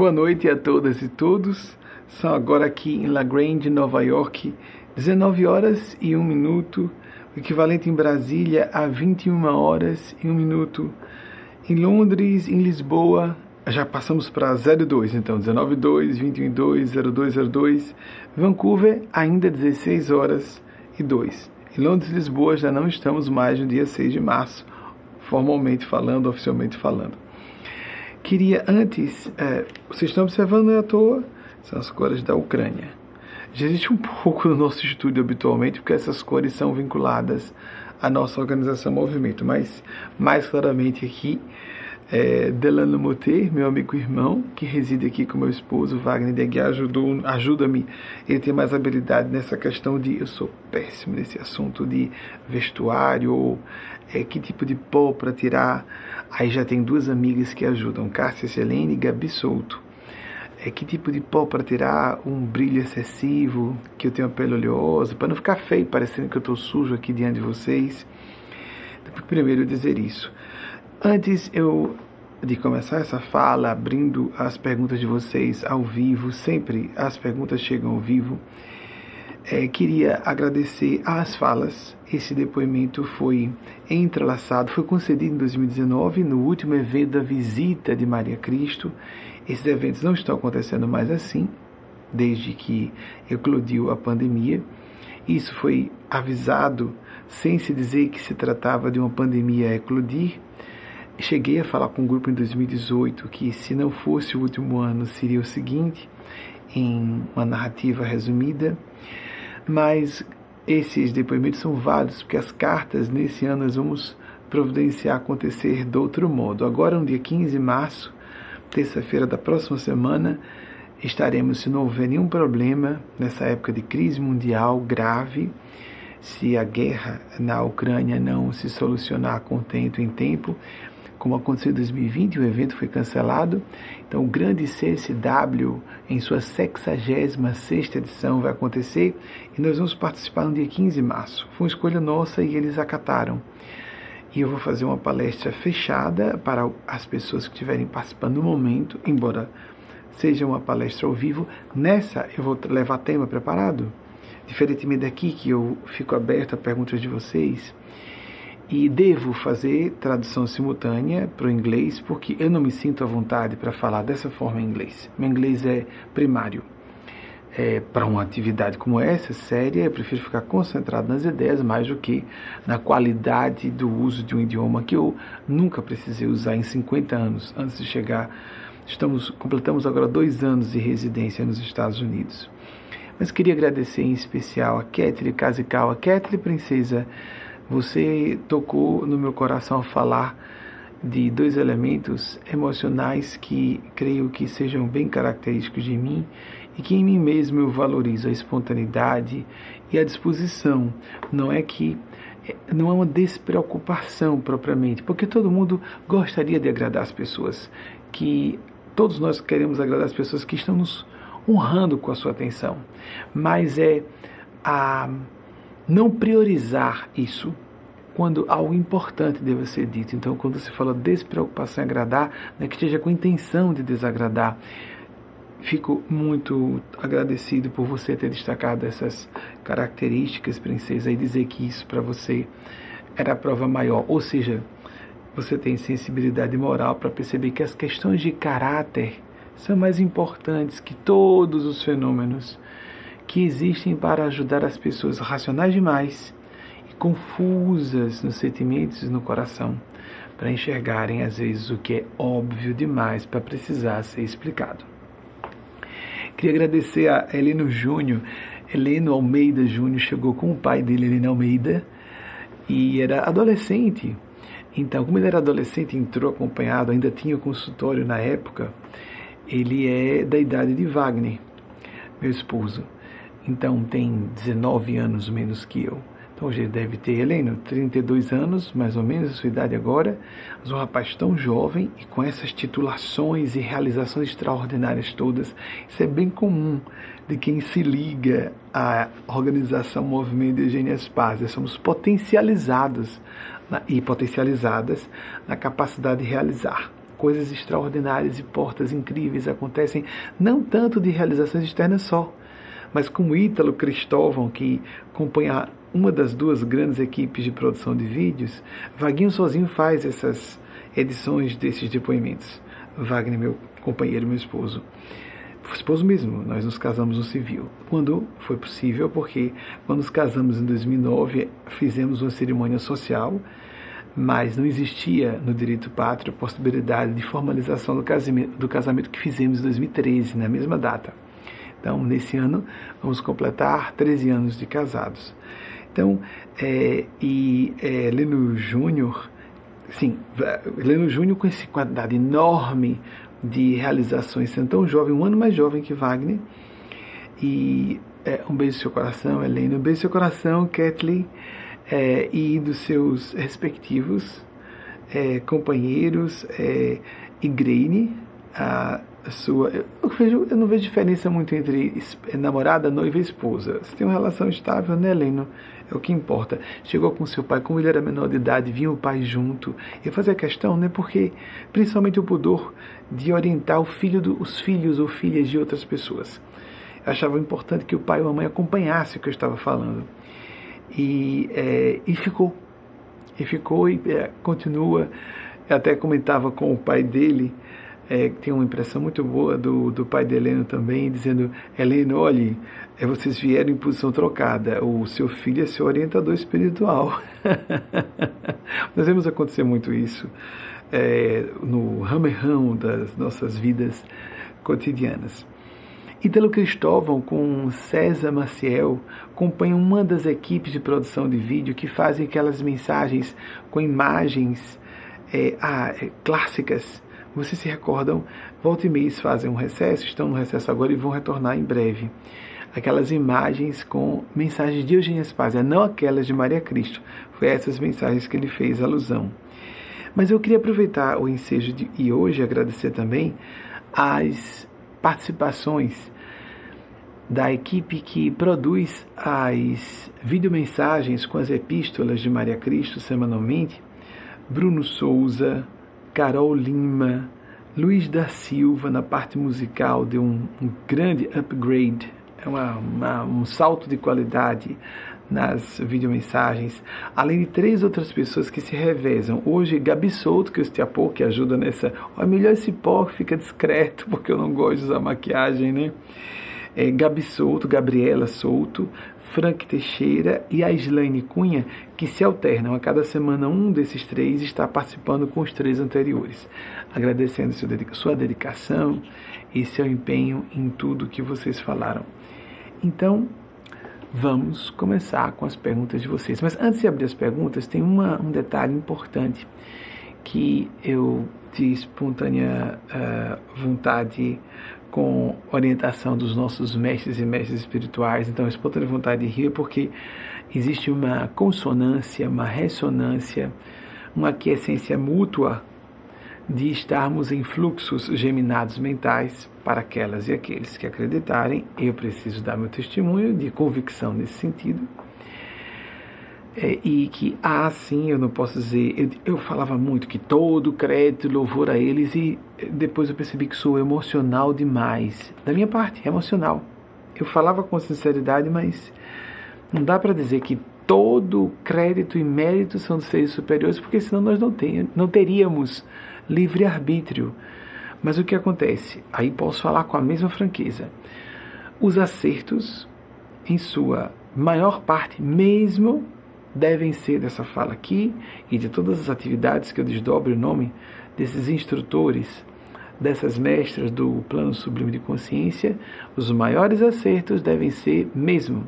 Boa noite a todas e todos. São agora aqui em La Grande, Nova York, 19 horas e 1 minuto, o equivalente em Brasília a 21 horas e 1 minuto. Em Londres, em Lisboa, já passamos para 02, então 19 2, 21 2, 0202. Vancouver, ainda 16 horas e 2. Em Londres e Lisboa já não estamos mais no dia 6 de março, formalmente falando, oficialmente falando. Queria antes, é, vocês estão observando não é à toa, são as cores da Ucrânia. Já existe um pouco no nosso estúdio habitualmente, porque essas cores são vinculadas à nossa organização Movimento, mas mais claramente aqui, é, Delano Moter, meu amigo irmão, que reside aqui com meu esposo, Wagner de Aguiar, ajuda-me. Ele tem mais habilidade nessa questão de. Eu sou péssimo nesse assunto de vestuário, ou é, que tipo de pó para tirar. Aí já tem duas amigas que ajudam, Cássia Selene e Gabi Souto. É, que tipo de pó para tirar um brilho excessivo, que eu tenho a pele oleosa, para não ficar feio, parecendo que eu estou sujo aqui diante de vocês. Então, primeiro dizer isso. Antes eu de começar essa fala, abrindo as perguntas de vocês ao vivo, sempre as perguntas chegam ao vivo. É, queria agradecer as falas. Esse depoimento foi entrelaçado, foi concedido em 2019, no último evento da visita de Maria Cristo. Esses eventos não estão acontecendo mais assim, desde que eclodiu a pandemia. Isso foi avisado sem se dizer que se tratava de uma pandemia a eclodir. Cheguei a falar com um grupo em 2018 que, se não fosse o último ano, seria o seguinte, em uma narrativa resumida mas esses depoimentos são válidos, porque as cartas nesse ano nós vamos providenciar acontecer de outro modo. Agora, no dia 15 de março, terça-feira da próxima semana, estaremos, se não houver nenhum problema, nessa época de crise mundial grave, se a guerra na Ucrânia não se solucionar com tempo em tempo, como aconteceu em 2020, o evento foi cancelado. Então, o grande CSW, em sua 66 edição, vai acontecer e nós vamos participar no dia 15 de março. Foi uma escolha nossa e eles acataram. E eu vou fazer uma palestra fechada para as pessoas que estiverem participando no momento, embora seja uma palestra ao vivo. Nessa, eu vou levar tema preparado. Diferentemente daqui, que eu fico aberto a perguntas de vocês e devo fazer tradução simultânea para o inglês porque eu não me sinto à vontade para falar dessa forma em inglês. Meu inglês é primário. É, para uma atividade como essa, séria, eu prefiro ficar concentrado nas ideias mais do que na qualidade do uso de um idioma que eu nunca precisei usar em 50 anos antes de chegar. Estamos completamos agora dois anos de residência nos Estados Unidos. Mas queria agradecer em especial a Ketri Kazukawa, Ketri Princesa você tocou no meu coração ao falar de dois elementos emocionais que creio que sejam bem característicos de mim e que em mim mesmo eu valorizo a espontaneidade e a disposição. Não é que não é uma despreocupação propriamente, porque todo mundo gostaria de agradar as pessoas, que todos nós queremos agradar as pessoas que estão nos honrando com a sua atenção, mas é a não priorizar isso quando algo importante deve ser dito. Então, quando se fala despreocupação em agradar, não é que esteja com intenção de desagradar. Fico muito agradecido por você ter destacado essas características, princesa, e dizer que isso para você era a prova maior. Ou seja, você tem sensibilidade moral para perceber que as questões de caráter são mais importantes que todos os fenômenos que existem para ajudar as pessoas racionais demais e confusas nos sentimentos e no coração, para enxergarem às vezes o que é óbvio demais para precisar ser explicado. Queria agradecer a Heleno Júnior. Heleno Almeida Júnior chegou com o pai dele, Heleno Almeida, e era adolescente. Então, como ele era adolescente, entrou acompanhado, ainda tinha consultório na época, ele é da idade de Wagner, meu esposo. Então tem 19 anos menos que eu. Então hoje ele deve ter, Heleno, 32 anos, mais ou menos, a sua idade agora. Mas um rapaz tão jovem e com essas titulações e realizações extraordinárias todas. Isso é bem comum de quem se liga à organização Movimento de Eugênia Spazia. Somos potencializados na, e potencializadas na capacidade de realizar. coisas extraordinárias e portas incríveis acontecem, não tanto de realizações externas só, mas como Ítalo Cristóvão, que acompanha uma das duas grandes equipes de produção de vídeos, Vaguinho sozinho faz essas edições desses depoimentos. Wagner, meu companheiro, meu esposo. Esposo mesmo, nós nos casamos no civil. Quando foi possível, porque quando nos casamos em 2009, fizemos uma cerimônia social, mas não existia no direito pátrio a possibilidade de formalização do casamento, do casamento que fizemos em 2013, na mesma data. Então, nesse ano, vamos completar 13 anos de casados. Então, é, e é, Leno Júnior, sim, Leno Júnior com essa quantidade enorme de realizações, sendo tão jovem, um ano mais jovem que Wagner. E é, um beijo no seu coração, Helena, um beijo no seu coração, Kathleen, é, e dos seus respectivos é, companheiros, é, e Graine, a sua. Eu, vejo, eu não vejo diferença muito entre namorada, noiva e esposa. Você tem uma relação estável, né, Helena? É o que importa. Chegou com seu pai, como ele era menor de idade, vinha o pai junto. Eu fazia questão, né? Porque, principalmente o pudor de orientar o filho do, os filhos ou filhas de outras pessoas. Eu achava importante que o pai ou a mãe acompanhasse o que eu estava falando. E, é, e ficou. E ficou e é, continua. Eu até comentava com o pai dele é, tem uma impressão muito boa do, do pai de Helena também, dizendo: Helena, olhe, é, vocês vieram em posição trocada, o seu filho é seu orientador espiritual. Nós vemos acontecer muito isso é, no ramerrão das nossas vidas cotidianas. Italo Cristóvão com César Maciel acompanham uma das equipes de produção de vídeo que fazem aquelas mensagens com imagens é, ah, é, clássicas vocês se recordam, volta e mês fazem um recesso, estão no recesso agora e vão retornar em breve. Aquelas imagens com mensagens de Eugênia Spazia, não aquelas de Maria Cristo. Foi essas mensagens que ele fez alusão. Mas eu queria aproveitar o ensejo de, e hoje agradecer também as participações da equipe que produz as videomensagens com as epístolas de Maria Cristo semanalmente, Bruno Souza, Carol Lima, Luiz da Silva na parte musical deu um, um grande upgrade, é uma, uma, um salto de qualidade nas videomensagens, além de três outras pessoas que se revezam. Hoje, Gabi Souto, que eu a pouco, que ajuda nessa. Ó, é melhor esse pó fica discreto, porque eu não gosto de usar maquiagem, né? É, Gabi Souto, Gabriela Souto, Frank Teixeira e a Islaine Cunha, que se alternam. A cada semana, um desses três está participando com os três anteriores. Agradecendo sua dedicação e seu empenho em tudo que vocês falaram. Então, vamos começar com as perguntas de vocês. Mas antes de abrir as perguntas, tem uma, um detalhe importante que eu, de espontânea uh, vontade, com orientação dos nossos mestres e mestres espirituais. Então, espontânea vontade de rir porque existe uma consonância, uma ressonância, uma aquiescência mútua de estarmos em fluxos geminados mentais para aquelas e aqueles que acreditarem. Eu preciso dar meu testemunho de convicção nesse sentido é, e que, ah, sim, eu não posso dizer. Eu, eu falava muito que todo crédito louvor a eles, e depois eu percebi que sou emocional demais. Da minha parte, emocional. Eu falava com sinceridade, mas não dá para dizer que todo crédito e mérito são dos seres superiores, porque senão nós não, tem, não teríamos livre-arbítrio. Mas o que acontece? Aí posso falar com a mesma franqueza. Os acertos, em sua maior parte, mesmo devem ser dessa fala aqui e de todas as atividades que eu desdobro o nome desses instrutores, dessas mestras do plano sublime de consciência, os maiores acertos devem ser mesmo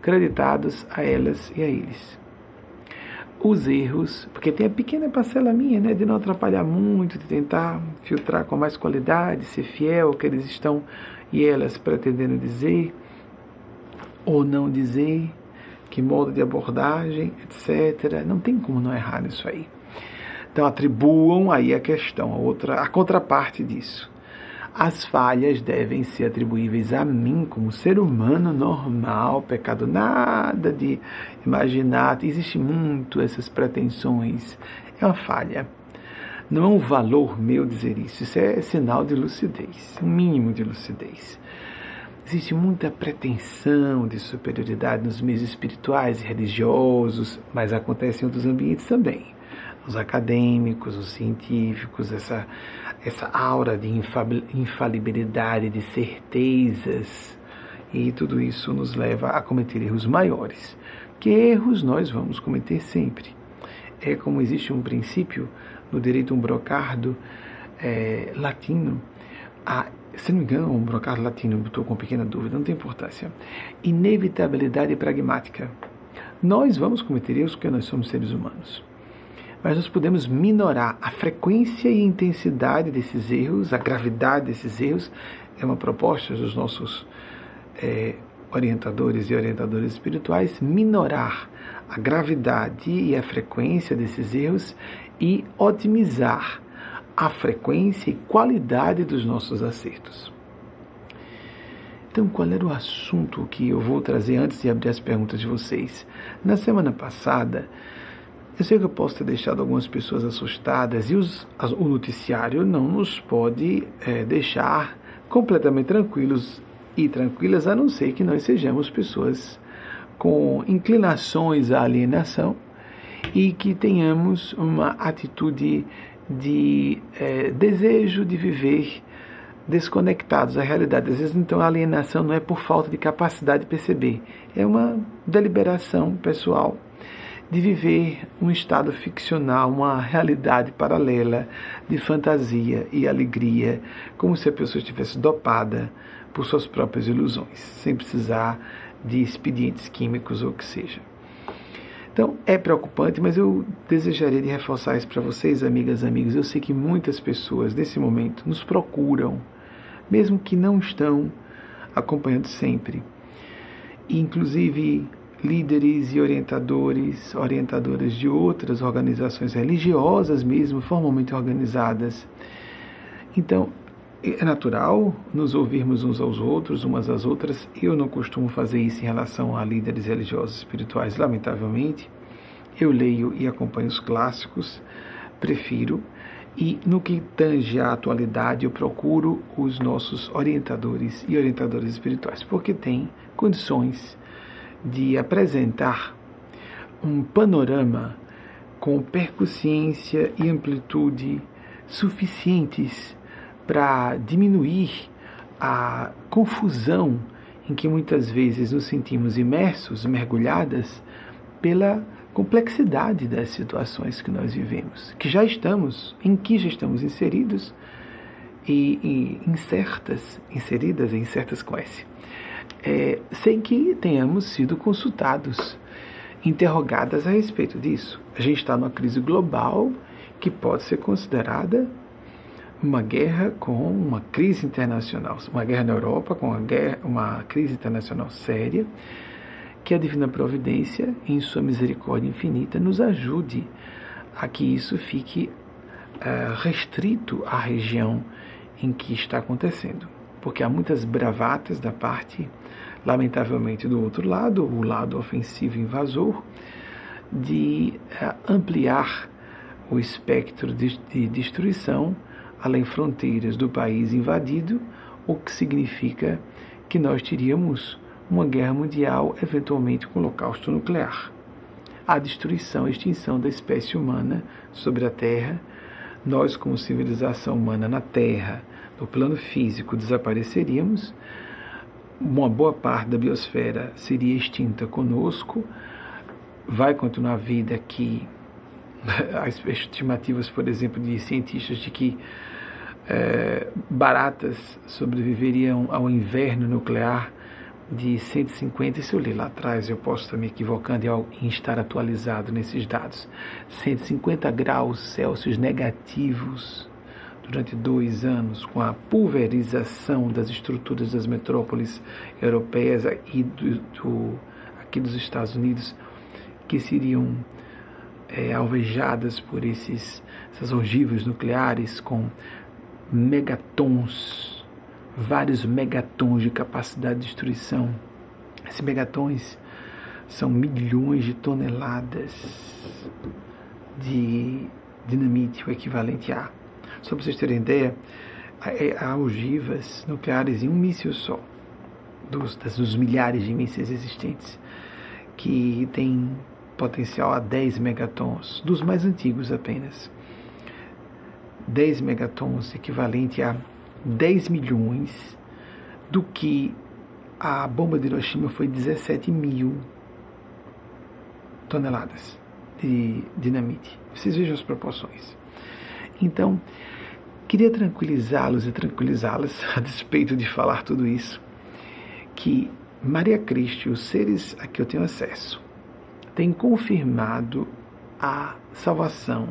creditados a elas e a eles. Os erros, porque tem a pequena parcela minha, né, de não atrapalhar muito, de tentar filtrar com mais qualidade, ser fiel ao que eles estão e elas pretendendo dizer ou não dizer que modo de abordagem, etc. Não tem como não errar nisso aí. Então atribuam aí a questão, a outra, a contraparte disso. As falhas devem ser atribuíveis a mim como ser humano normal, pecado nada de imaginar. Existe muito essas pretensões. É uma falha. Não é um valor meu dizer isso, isso é sinal de lucidez, um mínimo de lucidez. Existe muita pretensão de superioridade nos meios espirituais e religiosos, mas acontece em outros ambientes também. Os acadêmicos, os científicos, essa, essa aura de infalibilidade, de certezas, e tudo isso nos leva a cometer erros maiores. Que erros nós vamos cometer sempre. É como existe um princípio no direito um brocardo é, latino, a, se não me engano, um brocardo latino, estou com pequena dúvida, não tem importância. Inevitabilidade pragmática. Nós vamos cometer erros porque nós somos seres humanos. Mas nós podemos minorar a frequência e intensidade desses erros, a gravidade desses erros. É uma proposta dos nossos é, orientadores e orientadoras espirituais, minorar a gravidade e a frequência desses erros e otimizar a frequência e qualidade dos nossos acertos. Então, qual era o assunto que eu vou trazer antes de abrir as perguntas de vocês? Na semana passada, eu sei que eu posso ter deixado algumas pessoas assustadas e os, o noticiário não nos pode é, deixar completamente tranquilos e tranquilas, a não ser que nós sejamos pessoas com inclinações à alienação e que tenhamos uma atitude de é, desejo de viver desconectados da realidade. Às vezes, então, a alienação não é por falta de capacidade de perceber, é uma deliberação pessoal de viver um estado ficcional, uma realidade paralela de fantasia e alegria, como se a pessoa estivesse dopada por suas próprias ilusões, sem precisar de expedientes químicos ou o que seja. Então, é preocupante, mas eu desejaria de reforçar isso para vocês, amigas amigos. Eu sei que muitas pessoas, nesse momento, nos procuram, mesmo que não estão acompanhando sempre. Inclusive, líderes e orientadores, orientadoras de outras organizações religiosas mesmo, formalmente organizadas. Então, é natural nos ouvirmos uns aos outros, umas às outras. Eu não costumo fazer isso em relação a líderes religiosos espirituais, lamentavelmente. Eu leio e acompanho os clássicos, prefiro. E no que tange à atualidade, eu procuro os nossos orientadores e orientadoras espirituais, porque têm condições de apresentar um panorama com percussiência e amplitude suficientes para diminuir a confusão em que muitas vezes nos sentimos imersos, mergulhadas pela complexidade das situações que nós vivemos, que já estamos, em que já estamos inseridos e, e incertas, inseridas e incertas com é, sem que tenhamos sido consultados, interrogadas a respeito disso. A gente está numa crise global que pode ser considerada uma guerra com uma crise internacional, uma guerra na Europa com uma, guerra, uma crise internacional séria, que a divina providência, em sua misericórdia infinita, nos ajude a que isso fique uh, restrito à região em que está acontecendo, porque há muitas bravatas da parte, lamentavelmente do outro lado, o lado ofensivo invasor, de uh, ampliar o espectro de, de destruição além fronteiras do país invadido, o que significa que nós teríamos uma guerra mundial, eventualmente com holocausto nuclear. A destruição, a extinção da espécie humana sobre a Terra, nós, como civilização humana na Terra, no plano físico, desapareceríamos, uma boa parte da biosfera seria extinta conosco, vai continuar a vida aqui. As estimativas, por exemplo, de cientistas de que é, baratas sobreviveriam ao inverno nuclear de 150, isso eu li lá atrás, eu posso estar me equivocando em estar atualizado nesses dados, 150 graus Celsius negativos durante dois anos, com a pulverização das estruturas das metrópoles europeias e do, do aqui dos Estados Unidos, que seriam é, alvejadas por esses, essas ogivas nucleares com megatons, vários megatons de capacidade de destruição. Esses megatons são milhões de toneladas de dinamite, o equivalente a. Só para vocês terem ideia, há ogivas nucleares em um míssil só, dos, dos milhares de mísseis existentes, que tem potencial a 10 megatons, dos mais antigos apenas. 10 megatons equivalente a 10 milhões do que a bomba de Hiroshima foi 17 mil toneladas de dinamite. Vocês vejam as proporções. Então, queria tranquilizá-los e tranquilizá-las, a despeito de falar tudo isso, que Maria Cristo e os seres a que eu tenho acesso têm confirmado a salvação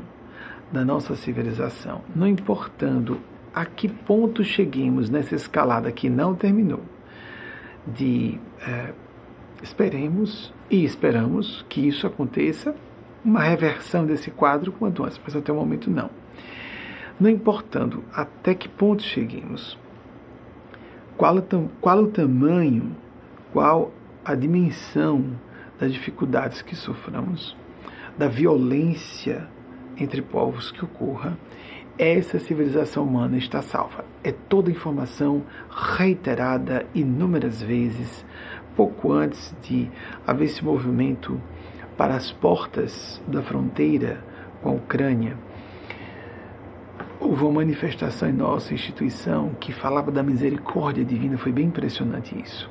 da nossa civilização, não importando a que ponto cheguemos nessa escalada que não terminou, de é, esperemos e esperamos que isso aconteça, uma reversão desse quadro quanto antes, mas até o momento não. Não importando até que ponto cheguemos, qual, qual o tamanho, qual a dimensão das dificuldades que soframos, da violência entre povos que ocorra, essa civilização humana está salva. É toda informação reiterada inúmeras vezes, pouco antes de haver esse movimento para as portas da fronteira com a Ucrânia. Houve uma manifestação em nossa instituição que falava da misericórdia divina, foi bem impressionante isso.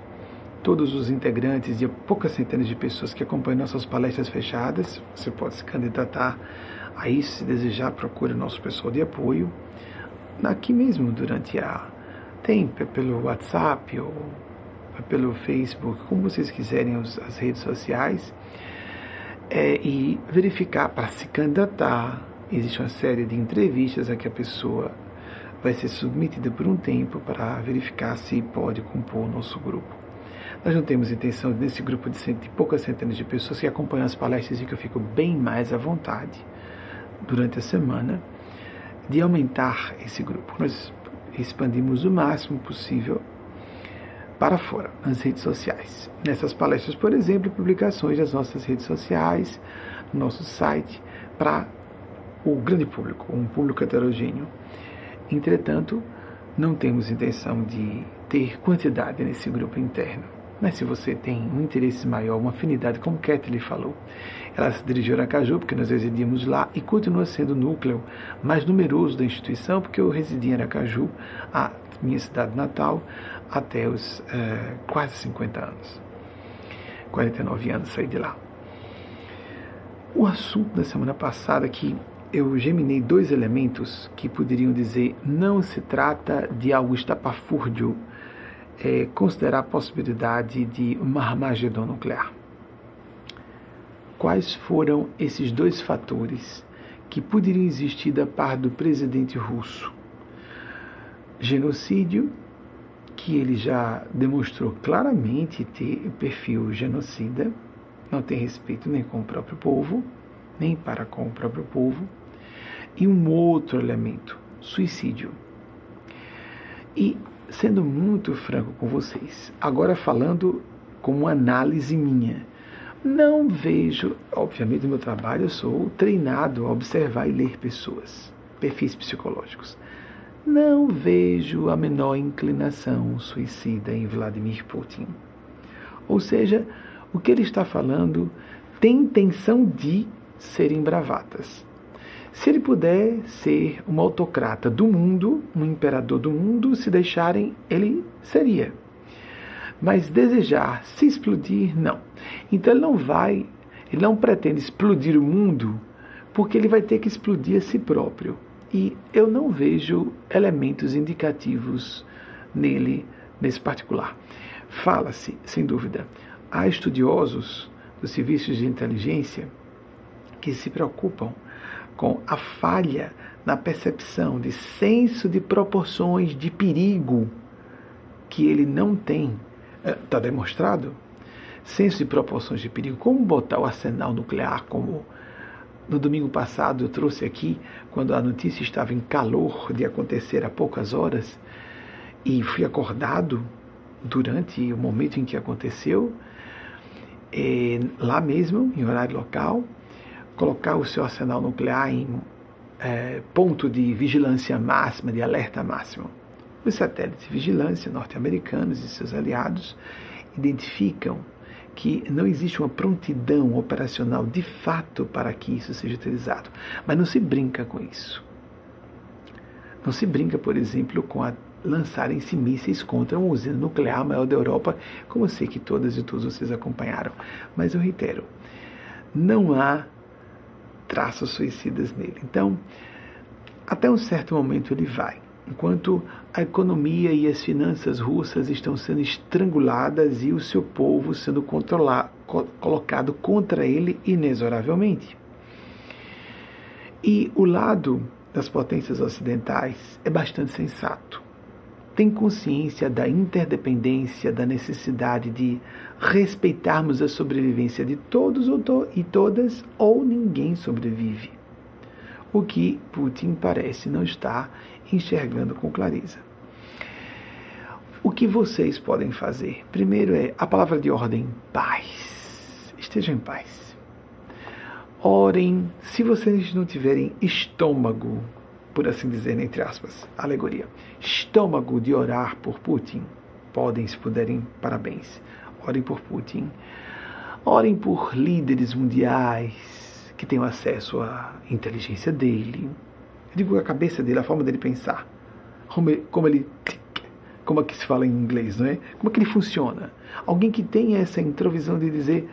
Todos os integrantes e poucas centenas de pessoas que acompanham nossas palestras fechadas, você pode se candidatar Aí, se desejar, procure o nosso pessoal de apoio. Aqui mesmo, durante a. Tem pelo WhatsApp ou pelo Facebook, como vocês quiserem, as redes sociais. É, e verificar para se candidatar. Existe uma série de entrevistas a que a pessoa vai ser submetida por um tempo para verificar se pode compor o nosso grupo. Nós não temos intenção, nesse grupo de, cento, poucas centenas de pessoas que acompanham as palestras e que eu fico bem mais à vontade, durante a semana de aumentar esse grupo. Nós expandimos o máximo possível para fora, nas redes sociais. Nessas palestras, por exemplo, publicações das nossas redes sociais, no nosso site, para o grande público, um público heterogêneo. Entretanto, não temos intenção de ter quantidade nesse grupo interno. Se você tem um interesse maior, uma afinidade, como Kathleen falou, ela se dirigiu a Aracaju, porque nós residíamos lá, e continua sendo o núcleo mais numeroso da instituição, porque eu residi em Aracaju, a minha cidade natal, até os é, quase 50 anos. 49 anos saí de lá. O assunto da semana passada que eu geminei dois elementos que poderiam dizer não se trata de algo estapafúrdio, é, considerar a possibilidade de uma Armagedon nuclear quais foram esses dois fatores que poderiam existir da parte do presidente russo. Genocídio, que ele já demonstrou claramente ter perfil genocida, não tem respeito nem com o próprio povo, nem para com o próprio povo, e um outro elemento, suicídio. E sendo muito franco com vocês, agora falando como análise minha, não vejo, obviamente, no meu trabalho eu sou treinado a observar e ler pessoas, perfis psicológicos. Não vejo a menor inclinação suicida em Vladimir Putin. Ou seja, o que ele está falando tem intenção de serem bravatas. Se ele puder ser um autocrata do mundo, um imperador do mundo, se deixarem, ele seria. Mas desejar se explodir, não. Então ele não vai, ele não pretende explodir o mundo, porque ele vai ter que explodir a si próprio. E eu não vejo elementos indicativos nele, nesse particular. Fala-se, sem dúvida, há estudiosos dos serviços de inteligência que se preocupam com a falha na percepção de senso de proporções de perigo que ele não tem. Está é, demonstrado, senso de proporções de perigo, como botar o arsenal nuclear, como no domingo passado eu trouxe aqui, quando a notícia estava em calor de acontecer há poucas horas, e fui acordado durante o momento em que aconteceu, é, lá mesmo, em horário local, colocar o seu arsenal nuclear em é, ponto de vigilância máxima, de alerta máximo. Os satélites de vigilância norte-americanos e seus aliados identificam que não existe uma prontidão operacional de fato para que isso seja utilizado. Mas não se brinca com isso. Não se brinca, por exemplo, com a lançarem-se mísseis contra uma usina nuclear maior da Europa, como eu sei que todas e todos vocês acompanharam. Mas eu reitero, não há traços suicidas nele. Então, até um certo momento ele vai. Enquanto a economia e as finanças russas estão sendo estranguladas e o seu povo sendo controlado, colocado contra ele inexoravelmente. E o lado das potências ocidentais é bastante sensato. Tem consciência da interdependência, da necessidade de respeitarmos a sobrevivência de todos e todas, ou ninguém sobrevive. O que Putin parece não estar enxergando com clareza. O que vocês podem fazer? Primeiro é a palavra de ordem: paz. Estejam em paz. Orem, se vocês não tiverem estômago, por assim dizer, entre aspas, alegoria, estômago de orar por Putin, podem, se puderem, parabéns. Orem por Putin. Orem por líderes mundiais que tenham acesso à inteligência dele, eu digo a cabeça dele, a forma dele pensar. Como ele, como ele como é que se fala em inglês, não é? Como é que ele funciona? Alguém que tenha essa introvisão de dizer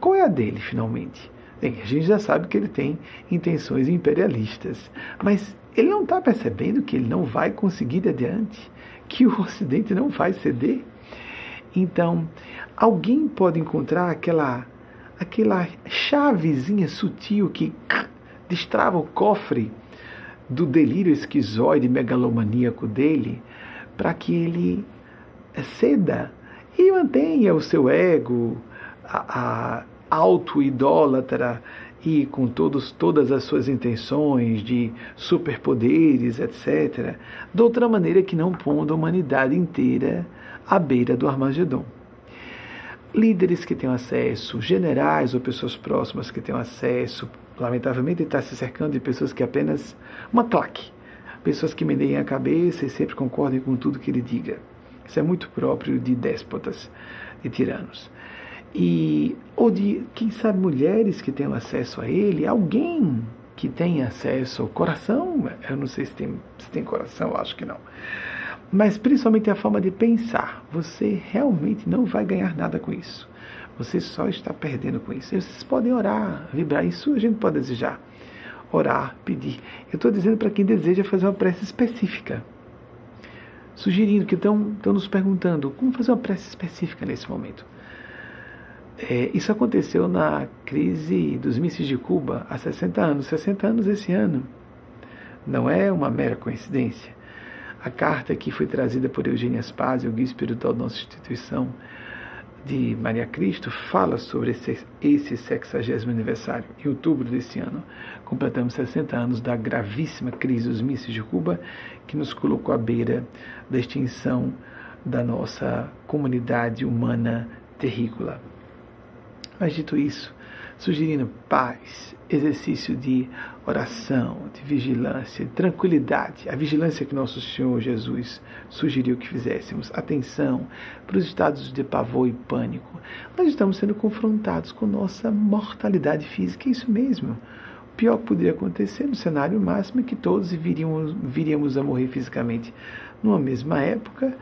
qual é a dele, finalmente. Bem, a gente já sabe que ele tem intenções imperialistas, mas ele não está percebendo que ele não vai conseguir adiante, que o Ocidente não vai ceder. Então, alguém pode encontrar aquela aquela chavezinha sutil que destrava o cofre do delírio esquizoide megalomaníaco dele para que ele ceda e mantenha o seu ego a, a auto-idólatra e com todos, todas as suas intenções de superpoderes, etc., de outra maneira que não pondo a humanidade inteira à beira do Armagedon. Líderes que tenham acesso, generais ou pessoas próximas que tenham acesso, lamentavelmente, está se cercando de pessoas que apenas. uma claque. Pessoas que medeiem a cabeça e sempre concordem com tudo que ele diga. Isso é muito próprio de déspotas, de tiranos. E, ou de, quem sabe, mulheres que tenham acesso a ele, alguém que tenha acesso ao coração. Eu não sei se tem, se tem coração, acho que não. Mas principalmente a forma de pensar. Você realmente não vai ganhar nada com isso. Você só está perdendo com isso. Vocês podem orar, vibrar. Isso a gente pode desejar. Orar, pedir. Eu estou dizendo para quem deseja fazer uma prece específica. Sugerindo que estão nos perguntando como fazer uma prece específica nesse momento. É, isso aconteceu na crise dos mísseis de Cuba há 60 anos. 60 anos esse ano. Não é uma mera coincidência. A carta que foi trazida por Eugênia Spazio, o guia espiritual da nossa instituição, de Maria Cristo fala sobre esse, esse 60 aniversário. Em outubro desse ano, completamos 60 anos da gravíssima crise dos mísseis de Cuba, que nos colocou à beira da extinção da nossa comunidade humana terrícola. Mas dito isso, sugerindo paz, exercício de oração, de vigilância, de tranquilidade. A vigilância que nosso Senhor Jesus sugeriu que fizéssemos. Atenção para os estados de pavor e pânico. Nós estamos sendo confrontados com nossa mortalidade física. É isso mesmo. O pior que poderia acontecer no cenário máximo é que todos viríamos, viríamos a morrer fisicamente numa mesma época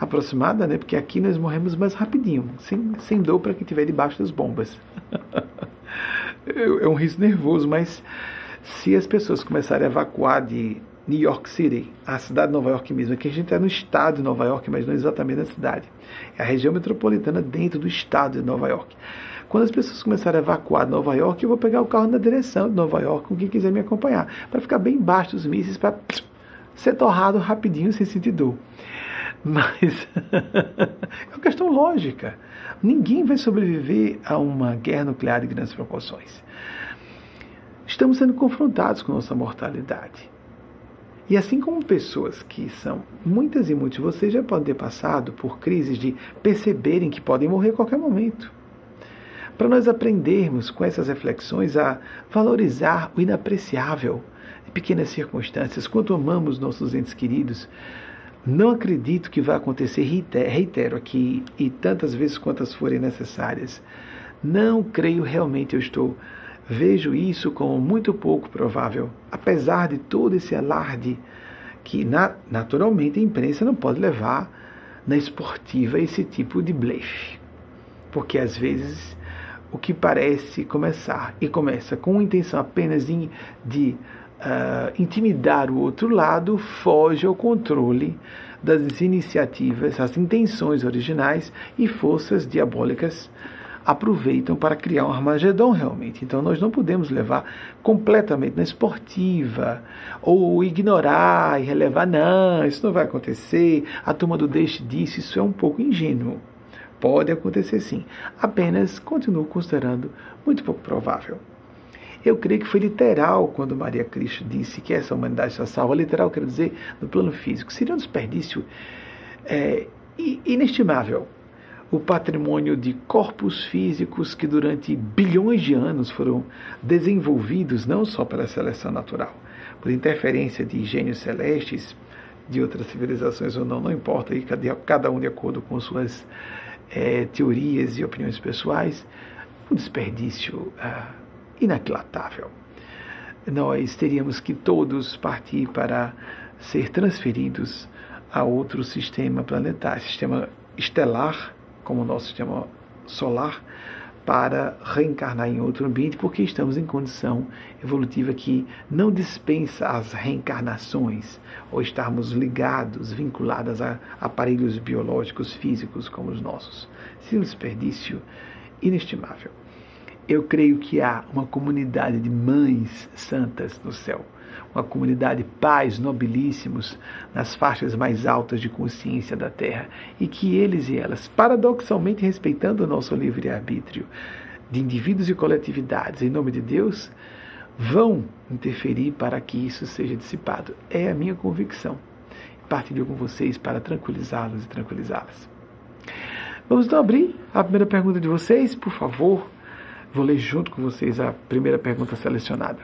aproximada, né? Porque aqui nós morremos mais rapidinho, sem, sem dor para quem estiver debaixo das bombas. é um risco nervoso, mas se as pessoas começarem a evacuar de New York City, a cidade de Nova York mesmo, aqui a gente está no estado de Nova York, mas não exatamente na cidade. É a região metropolitana dentro do estado de Nova York. Quando as pessoas começarem a evacuar de Nova York, eu vou pegar o carro na direção de Nova York com quem quiser me acompanhar, para ficar bem baixo dos mísseis, para ser torrado rapidinho sem sentir dor. Mas é uma questão lógica. Ninguém vai sobreviver a uma guerra nuclear de grandes proporções. Estamos sendo confrontados com nossa mortalidade. E assim como pessoas que são, muitas e muitos vocês já podem ter passado por crises de perceberem que podem morrer a qualquer momento. Para nós aprendermos com essas reflexões a valorizar o inapreciável, pequenas circunstâncias, quanto amamos nossos entes queridos, não acredito que vai acontecer, reitero aqui, e tantas vezes quantas forem necessárias. Não creio realmente, eu estou. Vejo isso como muito pouco provável, apesar de todo esse alarde que, naturalmente, a imprensa não pode levar na esportiva esse tipo de blefe. Porque às vezes o que parece começar e começa com intenção apenas de, de uh, intimidar o outro lado foge ao controle das iniciativas, as intenções originais e forças diabólicas aproveitam para criar um Armagedon realmente. Então nós não podemos levar completamente na esportiva ou ignorar e relevar, não, isso não vai acontecer, a turma do deixe disso, isso é um pouco ingênuo. Pode acontecer sim, apenas continuo considerando muito pouco provável. Eu creio que foi literal quando Maria Cristo disse que essa humanidade está salva. Literal quer dizer no plano físico. Seria um desperdício é, inestimável o patrimônio de corpos físicos que durante bilhões de anos foram desenvolvidos não só pela seleção natural, por interferência de gênios celestes, de outras civilizações ou não, não importa, e cada um de acordo com suas é, teorias e opiniões pessoais, um desperdício ah, inaquilatável. Nós teríamos que todos partir para ser transferidos a outro sistema planetário, sistema estelar, como o nosso sistema solar, para reencarnar em outro ambiente, porque estamos em condição evolutiva que não dispensa as reencarnações ou estarmos ligados, vinculados a aparelhos biológicos físicos como os nossos. Seria um desperdício inestimável eu creio que há uma comunidade de mães santas no céu, uma comunidade de pais nobilíssimos nas faixas mais altas de consciência da terra, e que eles e elas, paradoxalmente respeitando o nosso livre-arbítrio de indivíduos e coletividades, em nome de Deus, vão interferir para que isso seja dissipado. É a minha convicção. Partilho com vocês para tranquilizá-los e tranquilizá-las. Vamos então abrir a primeira pergunta de vocês, por favor. Vou ler junto com vocês a primeira pergunta selecionada.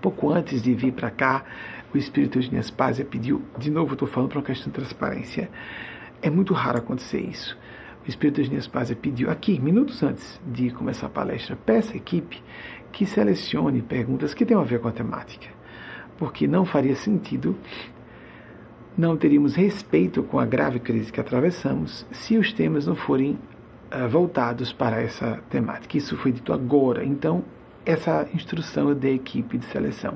Pouco antes de vir para cá, o espírito de Nespásia pediu, de novo estou falando para uma questão de transparência, é muito raro acontecer isso. O espírito de Nespásia pediu, aqui, minutos antes de começar a palestra, peça à equipe que selecione perguntas que tenham a ver com a temática, porque não faria sentido não teríamos respeito com a grave crise que atravessamos se os temas não forem uh, voltados para essa temática. Isso foi dito agora. Então, essa instrução da equipe de seleção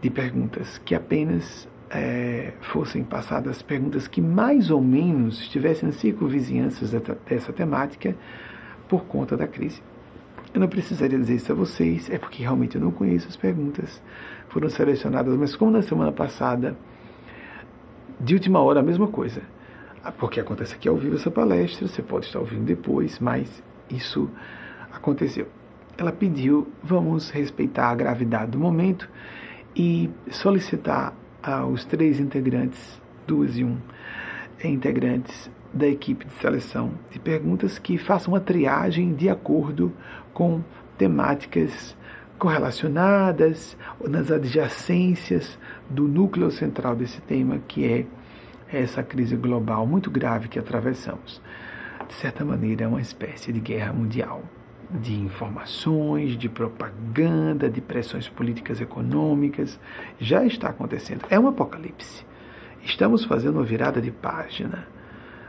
de perguntas que apenas é, fossem passadas perguntas que mais ou menos estivessem em circunvizinhanças dessa temática por conta da crise. Eu não precisaria dizer isso a vocês, é porque realmente eu não conheço as perguntas. Foram selecionadas, mas como na semana passada, de última hora, a mesma coisa porque acontece aqui ao vivo essa palestra, você pode estar ouvindo depois, mas isso aconteceu. Ela pediu, vamos respeitar a gravidade do momento e solicitar aos três integrantes, duas e um integrantes da equipe de seleção de perguntas que façam uma triagem de acordo com temáticas correlacionadas nas adjacências do núcleo central desse tema, que é essa crise global muito grave que atravessamos. De certa maneira, é uma espécie de guerra mundial de informações, de propaganda, de pressões políticas econômicas. Já está acontecendo. É um apocalipse. Estamos fazendo uma virada de página.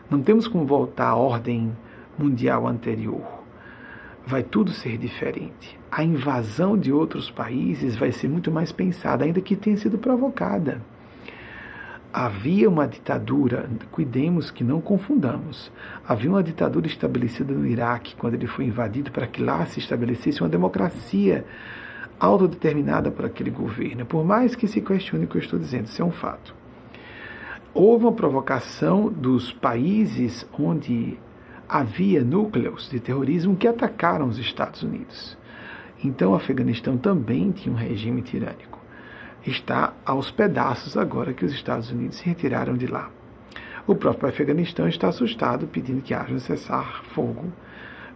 Não temos como voltar à ordem mundial anterior. Vai tudo ser diferente. A invasão de outros países vai ser muito mais pensada, ainda que tenha sido provocada havia uma ditadura, cuidemos que não confundamos. Havia uma ditadura estabelecida no Iraque quando ele foi invadido para que lá se estabelecesse uma democracia autodeterminada por aquele governo. Por mais que se questione o que eu estou dizendo, isso é um fato. Houve uma provocação dos países onde havia núcleos de terrorismo que atacaram os Estados Unidos. Então, o Afeganistão também tinha um regime tirânico está aos pedaços agora que os Estados Unidos se retiraram de lá. O próprio Afeganistão está assustado, pedindo que haja um cessar-fogo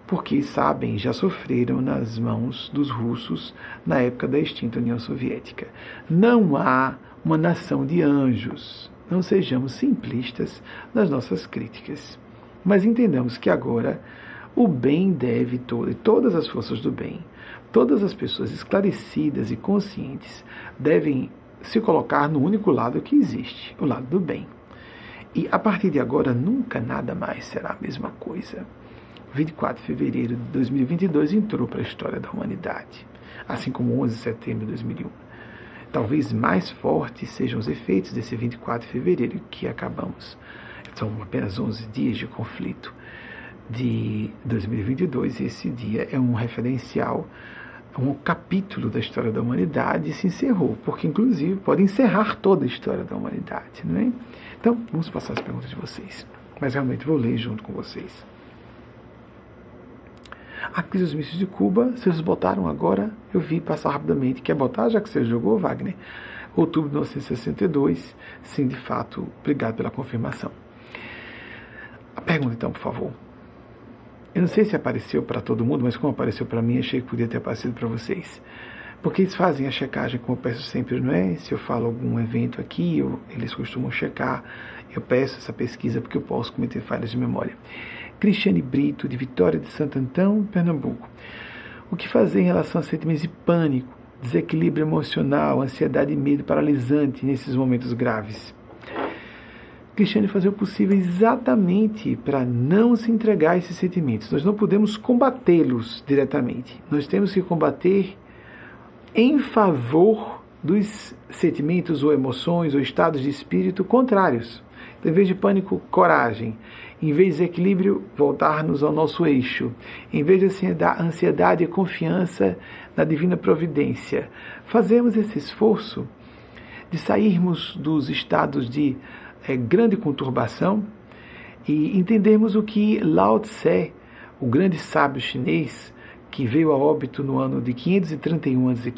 porque sabem, já sofreram nas mãos dos russos na época da extinta União Soviética. Não há uma nação de anjos. Não sejamos simplistas nas nossas críticas. Mas entendamos que agora o bem deve todo, e todas as forças do bem, todas as pessoas esclarecidas e conscientes devem se colocar no único lado que existe, o lado do bem. E a partir de agora, nunca nada mais será a mesma coisa. 24 de fevereiro de 2022 entrou para a história da humanidade, assim como 11 de setembro de 2001. Talvez mais fortes sejam os efeitos desse 24 de fevereiro que acabamos. São apenas 11 dias de conflito de 2022 e esse dia é um referencial, um capítulo da história da humanidade se encerrou, porque inclusive pode encerrar toda a história da humanidade, não é? Então, vamos passar as perguntas de vocês. Mas realmente vou ler junto com vocês. A crise dos mísseis de Cuba, vocês botaram agora, eu vi passar rapidamente. Quer botar, já que você jogou, Wagner? Outubro de 1962. Sim, de fato, obrigado pela confirmação. A pergunta, então, por favor. Eu não sei se apareceu para todo mundo, mas como apareceu para mim, achei que podia ter aparecido para vocês. Porque eles fazem a checagem, como eu peço sempre, não é? Se eu falo algum evento aqui, eu, eles costumam checar. Eu peço essa pesquisa porque eu posso cometer falhas de memória. Cristiane Brito, de Vitória de Santo Antão, Pernambuco. O que fazer em relação a sentimentos de pânico, desequilíbrio emocional, ansiedade e medo paralisante nesses momentos graves? Cristiane, fazer o possível exatamente para não se entregar a esses sentimentos. Nós não podemos combatê-los diretamente. Nós temos que combater em favor dos sentimentos ou emoções ou estados de espírito contrários. Então, em vez de pânico, coragem. Em vez de equilíbrio, voltar-nos ao nosso eixo. Em vez de ansiedade, confiança na divina providência. Fazemos esse esforço de sairmos dos estados de é, grande conturbação e entendermos o que Lao Tse, o grande sábio chinês, que veio a óbito no ano de 531 a.C.,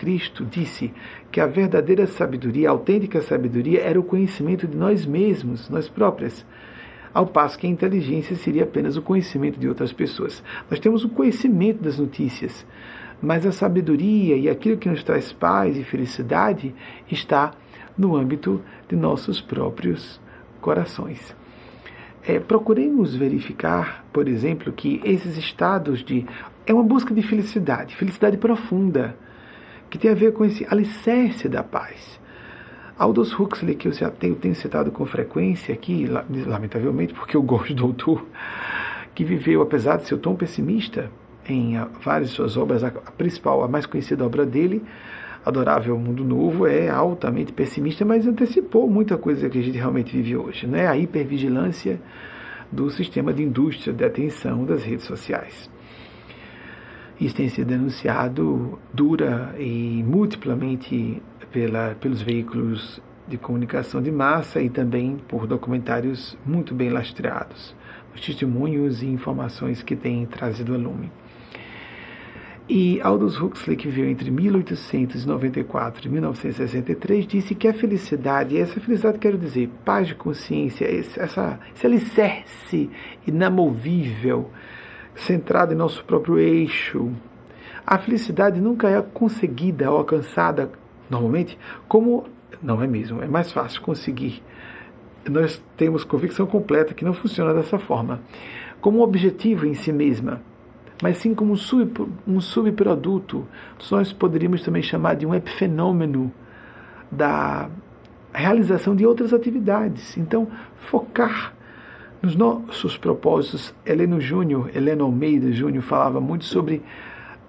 disse que a verdadeira sabedoria, a autêntica sabedoria, era o conhecimento de nós mesmos, nós próprias ao passo que a inteligência seria apenas o conhecimento de outras pessoas. Nós temos o conhecimento das notícias, mas a sabedoria e aquilo que nos traz paz e felicidade está no âmbito de nossos próprios corações. É, procuremos verificar, por exemplo, que esses estados de. É uma busca de felicidade, felicidade profunda, que tem a ver com esse alicerce da paz. Aldous Huxley, que eu já tenho, citado com frequência aqui, lamentavelmente, porque eu gosto do autor, que viveu, apesar de ser tão pessimista em ah, várias de suas obras, a principal, a mais conhecida obra dele, Adorável Mundo Novo, é altamente pessimista, mas antecipou muita coisa que a gente realmente vive hoje, né? A hipervigilância do sistema de indústria de atenção das redes sociais. Isso tem sido denunciado dura e multiplamente pela, pelos veículos de comunicação de massa e também por documentários muito bem lastreados, os testemunhos e informações que têm trazido a lume. E Aldous Huxley, que viveu entre 1894 e 1963, disse que a felicidade, e essa felicidade quero dizer, paz de consciência, esse, essa, esse alicerce inamovível, centrado em nosso próprio eixo, a felicidade nunca é conseguida ou alcançada normalmente, como não é mesmo, é mais fácil conseguir. Nós temos convicção completa que não funciona dessa forma, como objetivo em si mesma, mas sim como um, sub, subproduto. Nós poderíamos também chamar de um epifenômeno da realização de outras atividades. Então, focar nos nossos propósitos. Heleno Júnior, Heleno Almeida Júnior falava muito sobre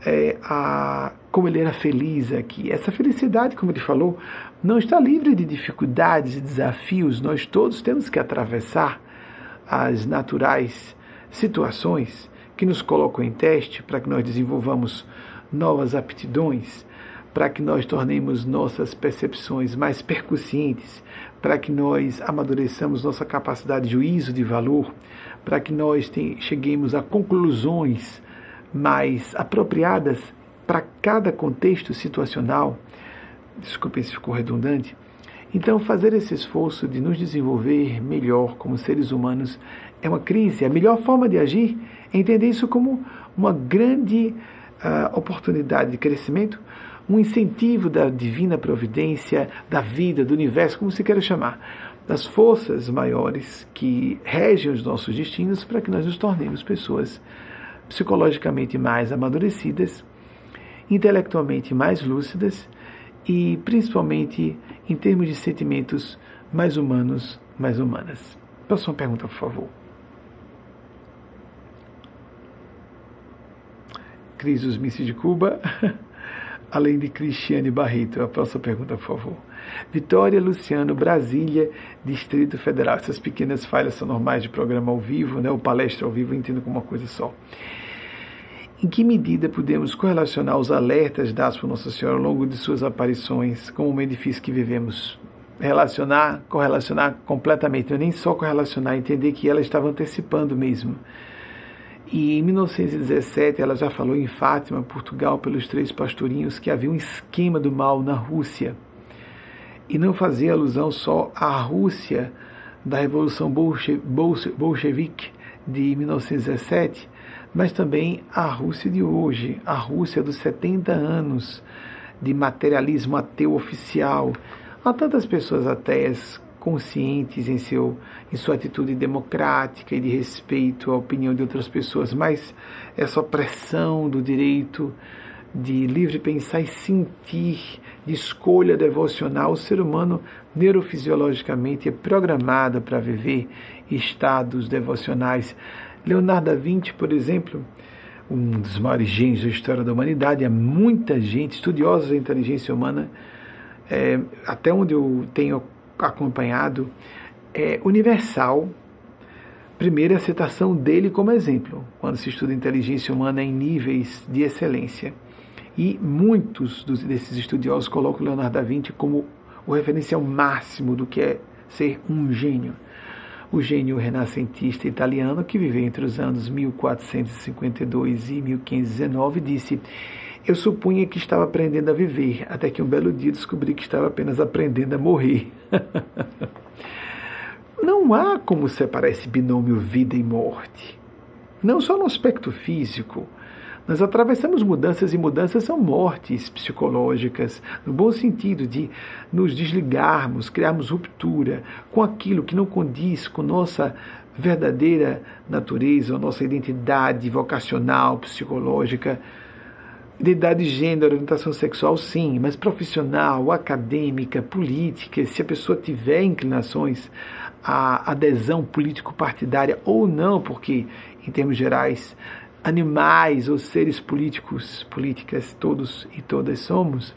é, a, como ele era feliz aqui. Essa felicidade, como ele falou, não está livre de dificuldades e desafios. Nós todos temos que atravessar as naturais situações que nos colocam em teste para que nós desenvolvamos novas aptidões, para que nós tornemos nossas percepções mais percussientes, para que nós amadureçamos nossa capacidade de juízo de valor, para que nós cheguemos a conclusões mais apropriadas para cada contexto situacional. Desculpe se ficou redundante. Então, fazer esse esforço de nos desenvolver melhor como seres humanos é uma crise. A melhor forma de agir é entender isso como uma grande uh, oportunidade de crescimento, um incentivo da divina providência, da vida, do universo, como se queira chamar, das forças maiores que regem os nossos destinos para que nós nos tornemos pessoas psicologicamente mais amadurecidas, intelectualmente mais lúcidas e principalmente em termos de sentimentos mais humanos, mais humanas. Próxima pergunta, por favor. Cris Usmice de Cuba, além de Cristiane Barreto. A próxima pergunta, por favor. Vitória Luciano, Brasília, Distrito Federal. Essas pequenas falhas são normais de programa ao vivo, né? o palestra ao vivo, eu entendo como uma coisa só. Em que medida podemos correlacionar os alertas dados por Nossa Senhora ao longo de suas aparições com o meio difícil que vivemos? Relacionar, correlacionar completamente, não é nem só correlacionar, entender que ela estava antecipando mesmo. E em 1917 ela já falou em Fátima, Portugal, pelos três pastorinhos, que havia um esquema do mal na Rússia. E não fazia alusão só à Rússia da Revolução Bolchevique de 1917, mas também a Rússia de hoje, a Rússia dos 70 anos de materialismo ateu oficial. Há tantas pessoas ateias conscientes em, seu, em sua atitude democrática e de respeito à opinião de outras pessoas, mas essa opressão do direito de livre pensar e sentir, de escolha devocional, o ser humano neurofisiologicamente é programado para viver estados devocionais Leonardo da Vinci, por exemplo, um dos maiores gênios da história da humanidade, há muita gente, estudiosa da inteligência humana, é, até onde eu tenho acompanhado, é universal. Primeiro, a citação dele como exemplo, quando se estuda inteligência humana em níveis de excelência. E muitos dos, desses estudiosos colocam Leonardo da Vinci como o referencial máximo do que é ser um gênio o gênio renascentista italiano, que viveu entre os anos 1452 e 1519, disse: Eu supunha que estava aprendendo a viver, até que um belo dia descobri que estava apenas aprendendo a morrer. Não há como separar esse binômio vida e morte. Não só no aspecto físico, nós atravessamos mudanças e mudanças são mortes psicológicas, no bom sentido de nos desligarmos, criarmos ruptura com aquilo que não condiz com nossa verdadeira natureza, nossa identidade vocacional, psicológica. Identidade de gênero, orientação sexual, sim, mas profissional, acadêmica, política, se a pessoa tiver inclinações à adesão político-partidária ou não, porque, em termos gerais, animais ou seres políticos, políticas, todos e todas somos,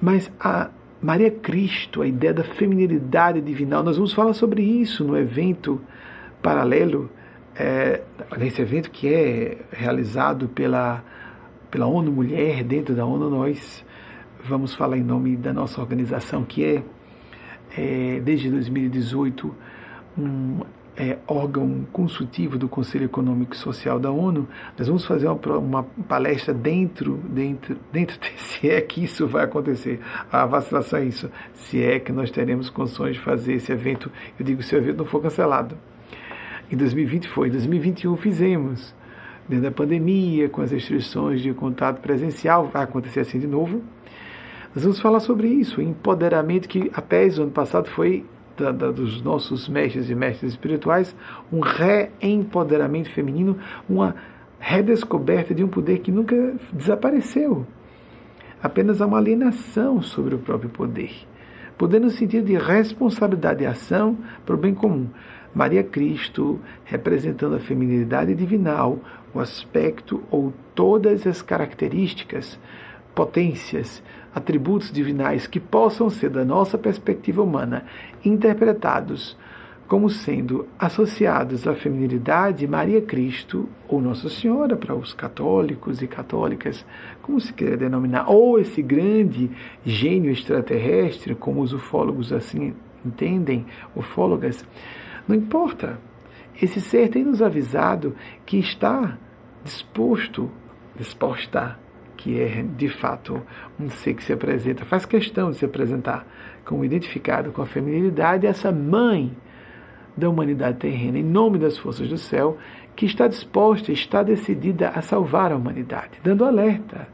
mas a Maria Cristo, a ideia da feminilidade divinal, nós vamos falar sobre isso no evento paralelo, é, nesse evento que é realizado pela, pela ONU Mulher, dentro da ONU nós vamos falar em nome da nossa organização, que é, é desde 2018 um é, órgão consultivo do Conselho Econômico e Social da ONU, nós vamos fazer uma, uma, palestra dentro, dentro, dentro, de, se é que isso vai acontecer. A vacilação é isso, se é que nós teremos condições de fazer esse evento. Eu digo se o evento não for cancelado. Em 2020 foi, em 2021 fizemos. Dentro da pandemia, com as restrições de contato presencial, vai acontecer assim de novo. Nós vamos falar sobre isso, o empoderamento que a PES, ano passado, foi da, da, dos nossos mestres e mestres espirituais, um reempoderamento feminino, uma redescoberta de um poder que nunca desapareceu. Apenas há uma alienação sobre o próprio poder. Poder no sentido de responsabilidade e ação para o bem comum. Maria Cristo, representando a feminilidade divinal, o aspecto ou todas as características, potências atributos divinais que possam ser, da nossa perspectiva humana, interpretados como sendo associados à feminilidade, Maria Cristo ou Nossa Senhora para os católicos e católicas, como se quer denominar, ou esse grande gênio extraterrestre, como os ufólogos assim entendem, ufólogas, não importa. Esse ser tem nos avisado que está disposto, disposta que é de fato um ser que se apresenta, faz questão de se apresentar como identificado com a feminilidade, essa mãe da humanidade terrena, em nome das forças do céu, que está disposta, está decidida a salvar a humanidade, dando alerta,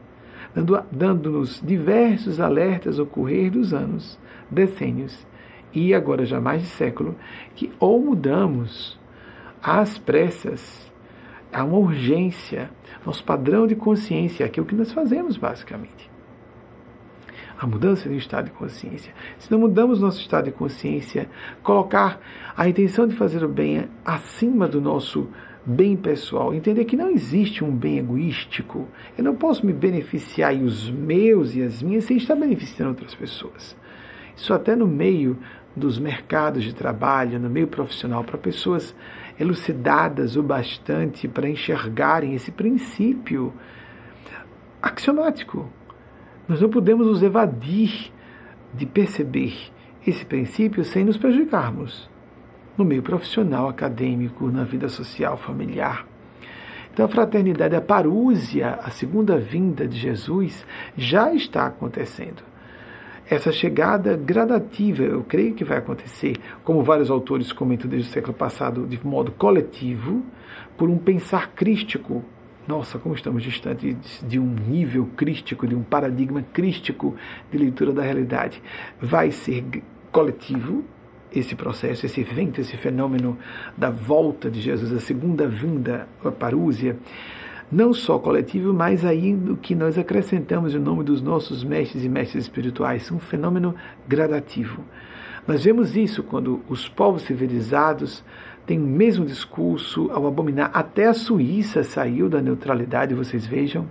dando-nos dando diversos alertas ao correr dos anos, decênios e agora já mais de século, que ou mudamos às pressas, há uma urgência, nosso padrão de consciência, é o que nós fazemos basicamente. A mudança de estado de consciência. Se não mudamos nosso estado de consciência, colocar a intenção de fazer o bem acima do nosso bem pessoal, entender que não existe um bem egoístico. Eu não posso me beneficiar e os meus e as minhas sem estar beneficiando outras pessoas. Isso até no meio dos mercados de trabalho, no meio profissional, para pessoas elucidadas o bastante para enxergarem esse princípio axiomático. Nós não podemos nos evadir de perceber esse princípio sem nos prejudicarmos no meio profissional, acadêmico, na vida social, familiar. Então, a fraternidade, a parúzia, a segunda vinda de Jesus já está acontecendo. Essa chegada gradativa, eu creio que vai acontecer, como vários autores comentam desde o século passado, de modo coletivo, por um pensar crístico. Nossa, como estamos distantes de um nível crístico, de um paradigma crístico de leitura da realidade. Vai ser coletivo, esse processo, esse evento, esse fenômeno da volta de Jesus, a segunda vinda, a parúzia, não só coletivo, mas ainda que nós acrescentamos em nome dos nossos mestres e mestres espirituais, um fenômeno gradativo. Nós vemos isso quando os povos civilizados têm o mesmo discurso ao abominar. Até a Suíça saiu da neutralidade, vocês vejam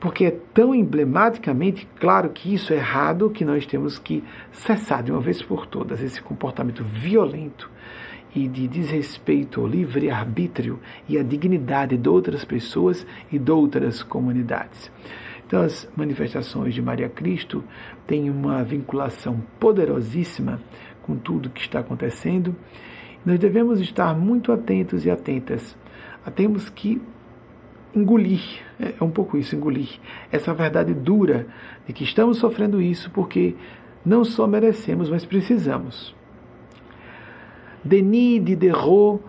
porque é tão emblematicamente claro que isso é errado que nós temos que cessar de uma vez por todas esse comportamento violento e de desrespeito ao livre-arbítrio e à dignidade de outras pessoas e de outras comunidades. Então, as manifestações de Maria Cristo têm uma vinculação poderosíssima com tudo que está acontecendo. Nós devemos estar muito atentos e atentas. Temos que engolir, é, é um pouco isso, engolir essa verdade dura de que estamos sofrendo isso porque não só merecemos, mas precisamos. Denis Diderot,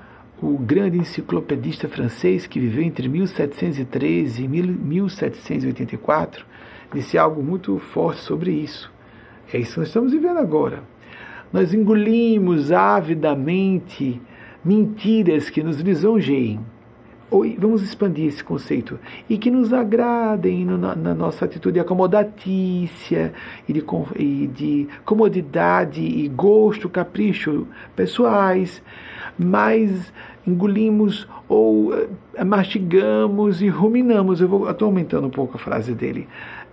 o grande enciclopedista francês que viveu entre 1713 e 1784, disse algo muito forte sobre isso. É isso que nós estamos vivendo agora. Nós engolimos avidamente mentiras que nos lisonjeiem vamos expandir esse conceito, e que nos agradem no, na, na, nossa atitude acomodatícia e de, e de comodidade e gosto, capricho pessoais, mas engolimos ou é, mastigamos e ruminamos. Eu estou aumentando um pouco a frase dele,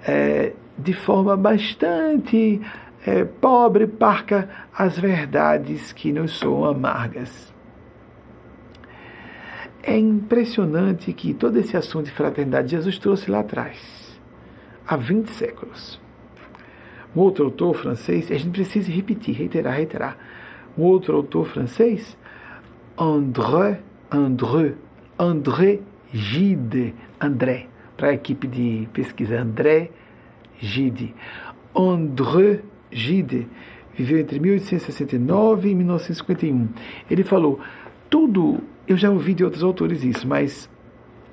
é, de forma bastante é, pobre, parca, as verdades que nos são amargas. É impressionante que todo esse assunto de fraternidade Jesus trouxe lá atrás, há 20 séculos. Um outro autor francês, a gente precisa repetir, reiterar, reiterar. Um outro autor francês, André, André, André Gide, André, para a equipe de pesquisa, André Gide. André Gide viveu entre 1869 e 1951. Ele falou: tudo eu já ouvi de outros autores isso, mas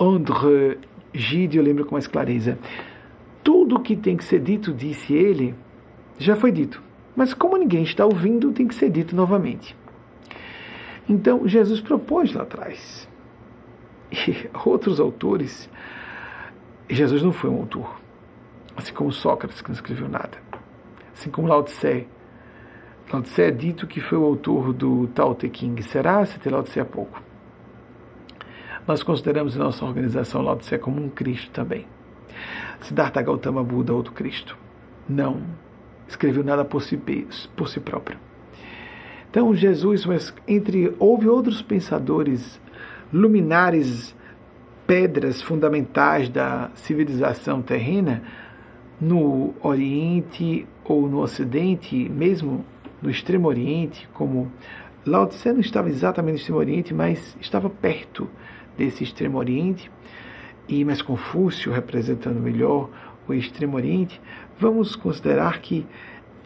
André Gide eu lembro com mais clareza. Tudo que tem que ser dito, disse ele, já foi dito. Mas como ninguém está ouvindo, tem que ser dito novamente. Então, Jesus propôs lá atrás. E outros autores, Jesus não foi um autor. Assim como Sócrates, que não escreveu nada. Assim como Lao Tse. Lao Tse é dito que foi o autor do Tao Te King. Será? Se Lao Tse há pouco. Nós consideramos nossa organização Lao Tse como um Cristo também. Siddhartha Gautama Buda, outro Cristo. Não escreveu nada por si, por si próprio. Então, Jesus, mas entre houve outros pensadores luminares, pedras fundamentais da civilização terrena no Oriente ou no Ocidente, mesmo no Extremo Oriente, como Lao Tse não estava exatamente no Extremo Oriente, mas estava perto desse Extremo Oriente. e mais Confúcio representando melhor o Extremo Oriente, vamos considerar que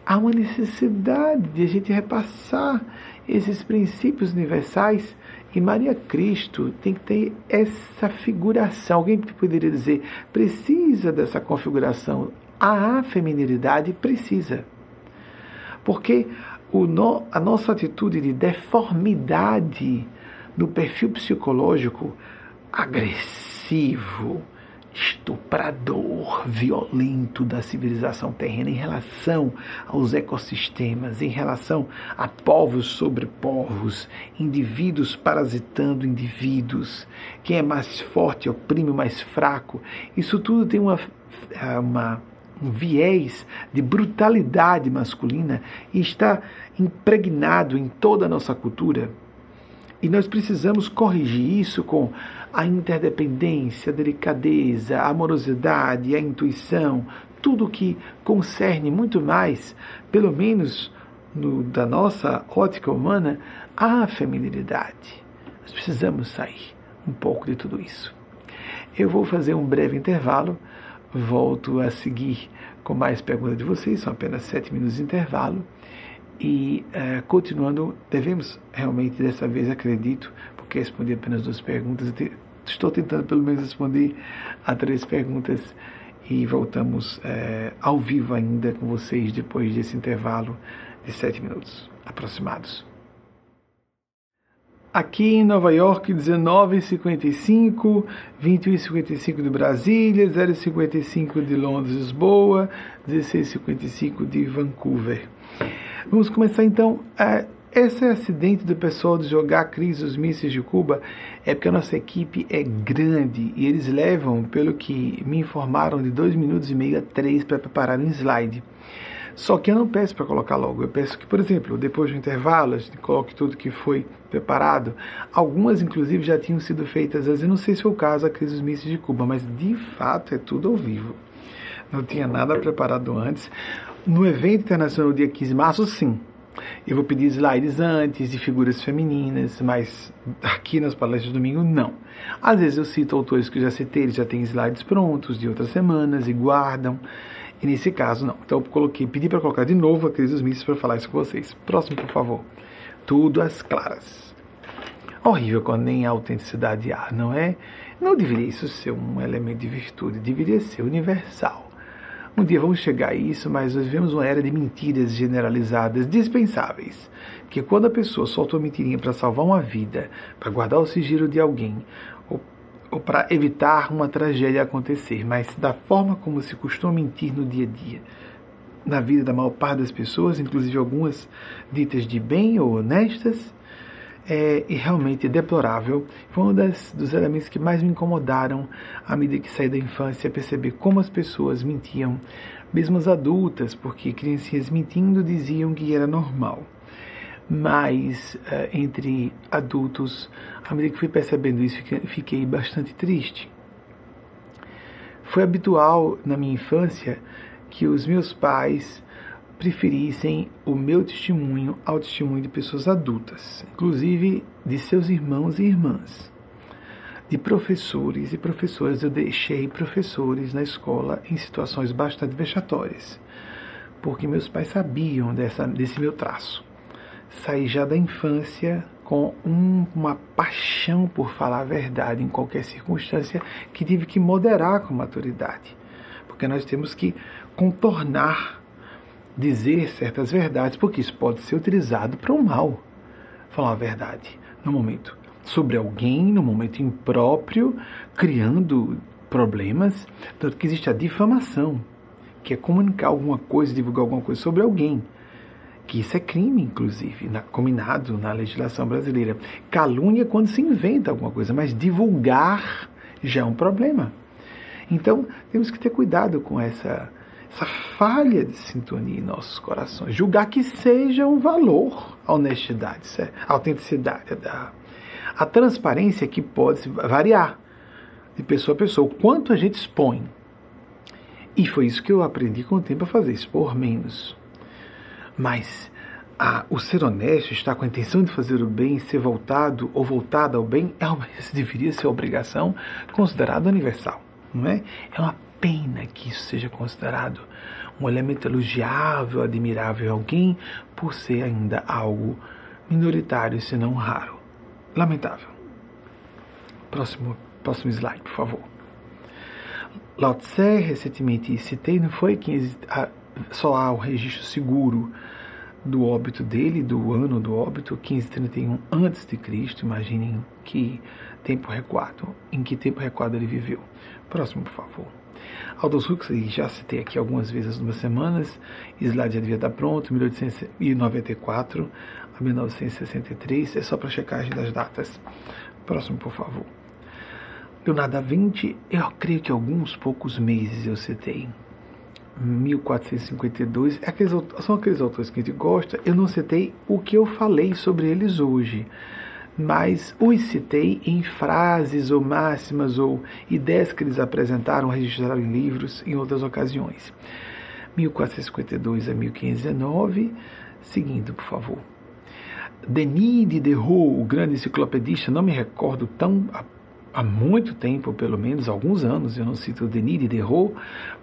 há uma necessidade de a gente repassar esses princípios universais e Maria Cristo tem que ter essa figuração. Alguém poderia dizer, precisa dessa configuração. A feminilidade precisa. Porque no, a nossa atitude de deformidade no perfil psicológico agressivo, estuprador, violento da civilização terrena em relação aos ecossistemas, em relação a povos sobre povos, indivíduos parasitando indivíduos, quem é mais forte oprime o mais fraco. Isso tudo tem uma, uma um viés de brutalidade masculina e está impregnado em toda a nossa cultura. E nós precisamos corrigir isso com a interdependência, a delicadeza, a amorosidade, a intuição, tudo que concerne muito mais, pelo menos no, da nossa ótica humana, a feminilidade. Nós precisamos sair um pouco de tudo isso. Eu vou fazer um breve intervalo, volto a seguir com mais perguntas de vocês, são apenas sete minutos de intervalo. E uh, continuando, devemos realmente, dessa vez, acredito, porque respondi apenas duas perguntas, estou tentando pelo menos responder a três perguntas e voltamos é, ao vivo ainda com vocês depois desse intervalo de sete minutos aproximados. Aqui em Nova York, 19h55, 21h55 de Brasília, 0h55 de Londres, Lisboa, 16h55 de Vancouver. Vamos começar então a esse acidente do pessoal de jogar crise os mísseis de Cuba é porque a nossa equipe é grande e eles levam, pelo que me informaram, de dois minutos e meio a três para preparar um slide. Só que eu não peço para colocar logo, eu peço que, por exemplo, depois do intervalo, a gente coloque tudo que foi preparado. Algumas, inclusive, já tinham sido feitas, eu não sei se foi o caso a crise dos mísseis de Cuba, mas de fato é tudo ao vivo. Não tinha nada preparado antes. No evento internacional dia 15 de março, sim, eu vou pedir slides antes de figuras femininas, mas aqui nas palestras de domingo não. Às vezes eu cito autores que eu já citei, eles já têm slides prontos de outras semanas e guardam. E nesse caso não. Então eu coloquei, pedi para colocar de novo a crise dos mísseis para falar isso com vocês. Próximo, por favor. Tudo às claras. Horrível quando nem a autenticidade há, não é? Não deveria isso ser um elemento de virtude, deveria ser universal. Um dia vamos chegar a isso, mas nós vivemos uma era de mentiras generalizadas, dispensáveis. Que quando a pessoa solta uma mentirinha para salvar uma vida, para guardar o sigilo de alguém, ou, para evitar uma tragédia acontecer, mas da forma como se costuma mentir no dia a dia, na vida da maior parte das pessoas, inclusive algumas ditas de bem ou honestas, é, e realmente deplorável. Foi um das, dos elementos que mais me incomodaram à medida que saí da infância, perceber como as pessoas mentiam, mesmo as adultas, porque criancinhas mentindo diziam que era normal. Mas é, entre adultos, à medida que fui percebendo isso, fiquei bastante triste. Foi habitual na minha infância que os meus pais preferissem o meu testemunho ao testemunho de pessoas adultas, inclusive de seus irmãos e irmãs. De professores e professoras, eu deixei professores na escola em situações bastante vexatórias, porque meus pais sabiam dessa, desse meu traço. Saí já da infância com um, uma paixão por falar a verdade em qualquer circunstância que tive que moderar com maturidade, porque nós temos que contornar dizer certas verdades, porque isso pode ser utilizado para o mal. Falar a verdade no momento sobre alguém, no momento impróprio, criando problemas. Tanto que existe a difamação, que é comunicar alguma coisa, divulgar alguma coisa sobre alguém. Que isso é crime, inclusive, na, combinado na legislação brasileira. Calúnia é quando se inventa alguma coisa, mas divulgar já é um problema. Então, temos que ter cuidado com essa essa falha de sintonia em nossos corações. Julgar que seja um valor a honestidade, a autenticidade, a, a transparência que pode variar de pessoa a pessoa, o quanto a gente expõe. E foi isso que eu aprendi com o tempo a fazer, expor menos. Mas a, o ser honesto, estar com a intenção de fazer o bem, ser voltado ou voltada ao bem, é uma, deveria ser obrigação considerada universal, não é? É uma pena que isso seja considerado um elemento elogiável, admirável em alguém, por ser ainda algo minoritário, se não raro. Lamentável. Próximo, próximo slide, por favor. Lao Tse, recentemente citei, não foi que só há o registro seguro do óbito dele, do ano do óbito, 1531 antes de Cristo. Imaginem que tempo recuado, em que tempo recuado ele viveu. Próximo, por favor. Aldous Huxley, já citei aqui algumas vezes nas semanas, slide já devia estar pronto, 1894 a 1963, é só para checagem das datas. Próximo, por favor. Leonardo da Vinci, eu creio que alguns poucos meses eu citei. 1452, é aqueles, são aqueles autores que a gente gosta. Eu não citei o que eu falei sobre eles hoje, mas os citei em frases ou máximas ou ideias que eles apresentaram, registraram em livros em outras ocasiões. 1452 a 1519, seguindo, por favor. Denis Diderot, o grande enciclopedista, não me recordo tão há muito tempo, pelo menos alguns anos, eu não cito Denis Diderot,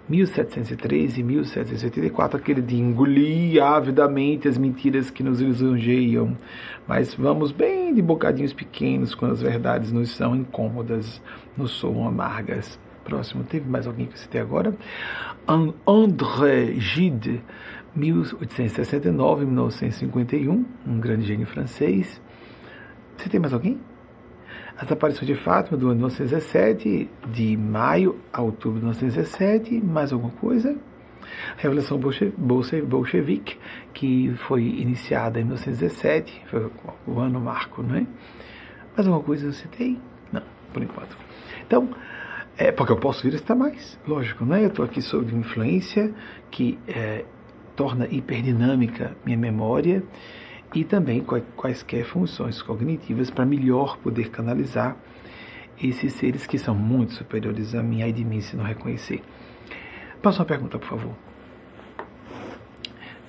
1703 e 1784, aquele de engolir avidamente as mentiras que nos lisonjeiam, mas vamos bem de bocadinhos pequenos quando as verdades nos são incômodas, nos soam amargas. Próximo, teve mais alguém que eu citei agora? André Gide, 1869-1951, um grande gênio francês. Você tem mais alguém? As aparições de Fátima do ano 1917, de maio a outubro de 1917, mais alguma coisa? Revolução Bolchevique, que foi iniciada em 1917, foi o ano marco, não é? Mais alguma coisa eu citei? Não, por enquanto. Então, é porque eu posso vir a mais, lógico, não é? Eu estou aqui sob influência que é, torna hiperdinâmica minha memória e também quaisquer funções cognitivas para melhor poder canalizar esses seres que são muito superiores a mim, e de mim se não reconhecer. Próxima pergunta, por favor.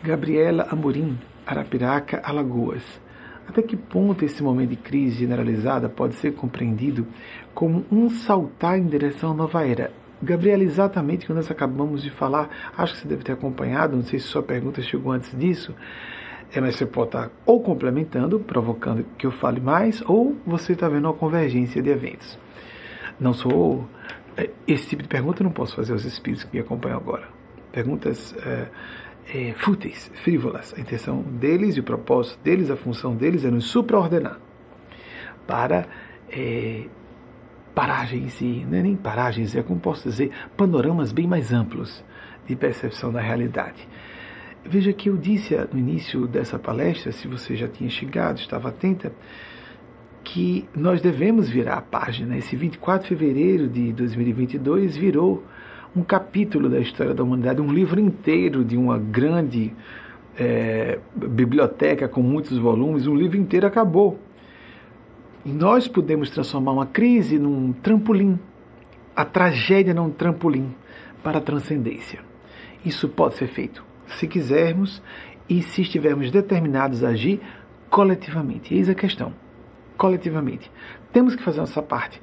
Gabriela Amorim, Arapiraca, Alagoas. Até que ponto esse momento de crise generalizada pode ser compreendido como um saltar em direção à nova era? Gabriela, exatamente o que nós acabamos de falar, acho que você deve ter acompanhado, não sei se sua pergunta chegou antes disso, é, mas você pode estar ou complementando, provocando que eu fale mais, ou você está vendo uma convergência de eventos. Não sou. É, esse tipo de pergunta eu não posso fazer aos espíritos que me acompanham agora. Perguntas é, é, fúteis, frívolas. A intenção deles e o propósito deles, a função deles é nos supraordenar para é, paragens e. É nem paragens, é como posso dizer, panoramas bem mais amplos de percepção da realidade. Veja que eu disse no início dessa palestra, se você já tinha chegado, estava atenta, que nós devemos virar a página. Esse 24 de fevereiro de 2022 virou um capítulo da história da humanidade, um livro inteiro de uma grande é, biblioteca com muitos volumes, um livro inteiro acabou. E nós podemos transformar uma crise num trampolim, a tragédia num trampolim para a transcendência. Isso pode ser feito se quisermos e se estivermos determinados a agir coletivamente. Eis a questão. Coletivamente. Temos que fazer nossa parte.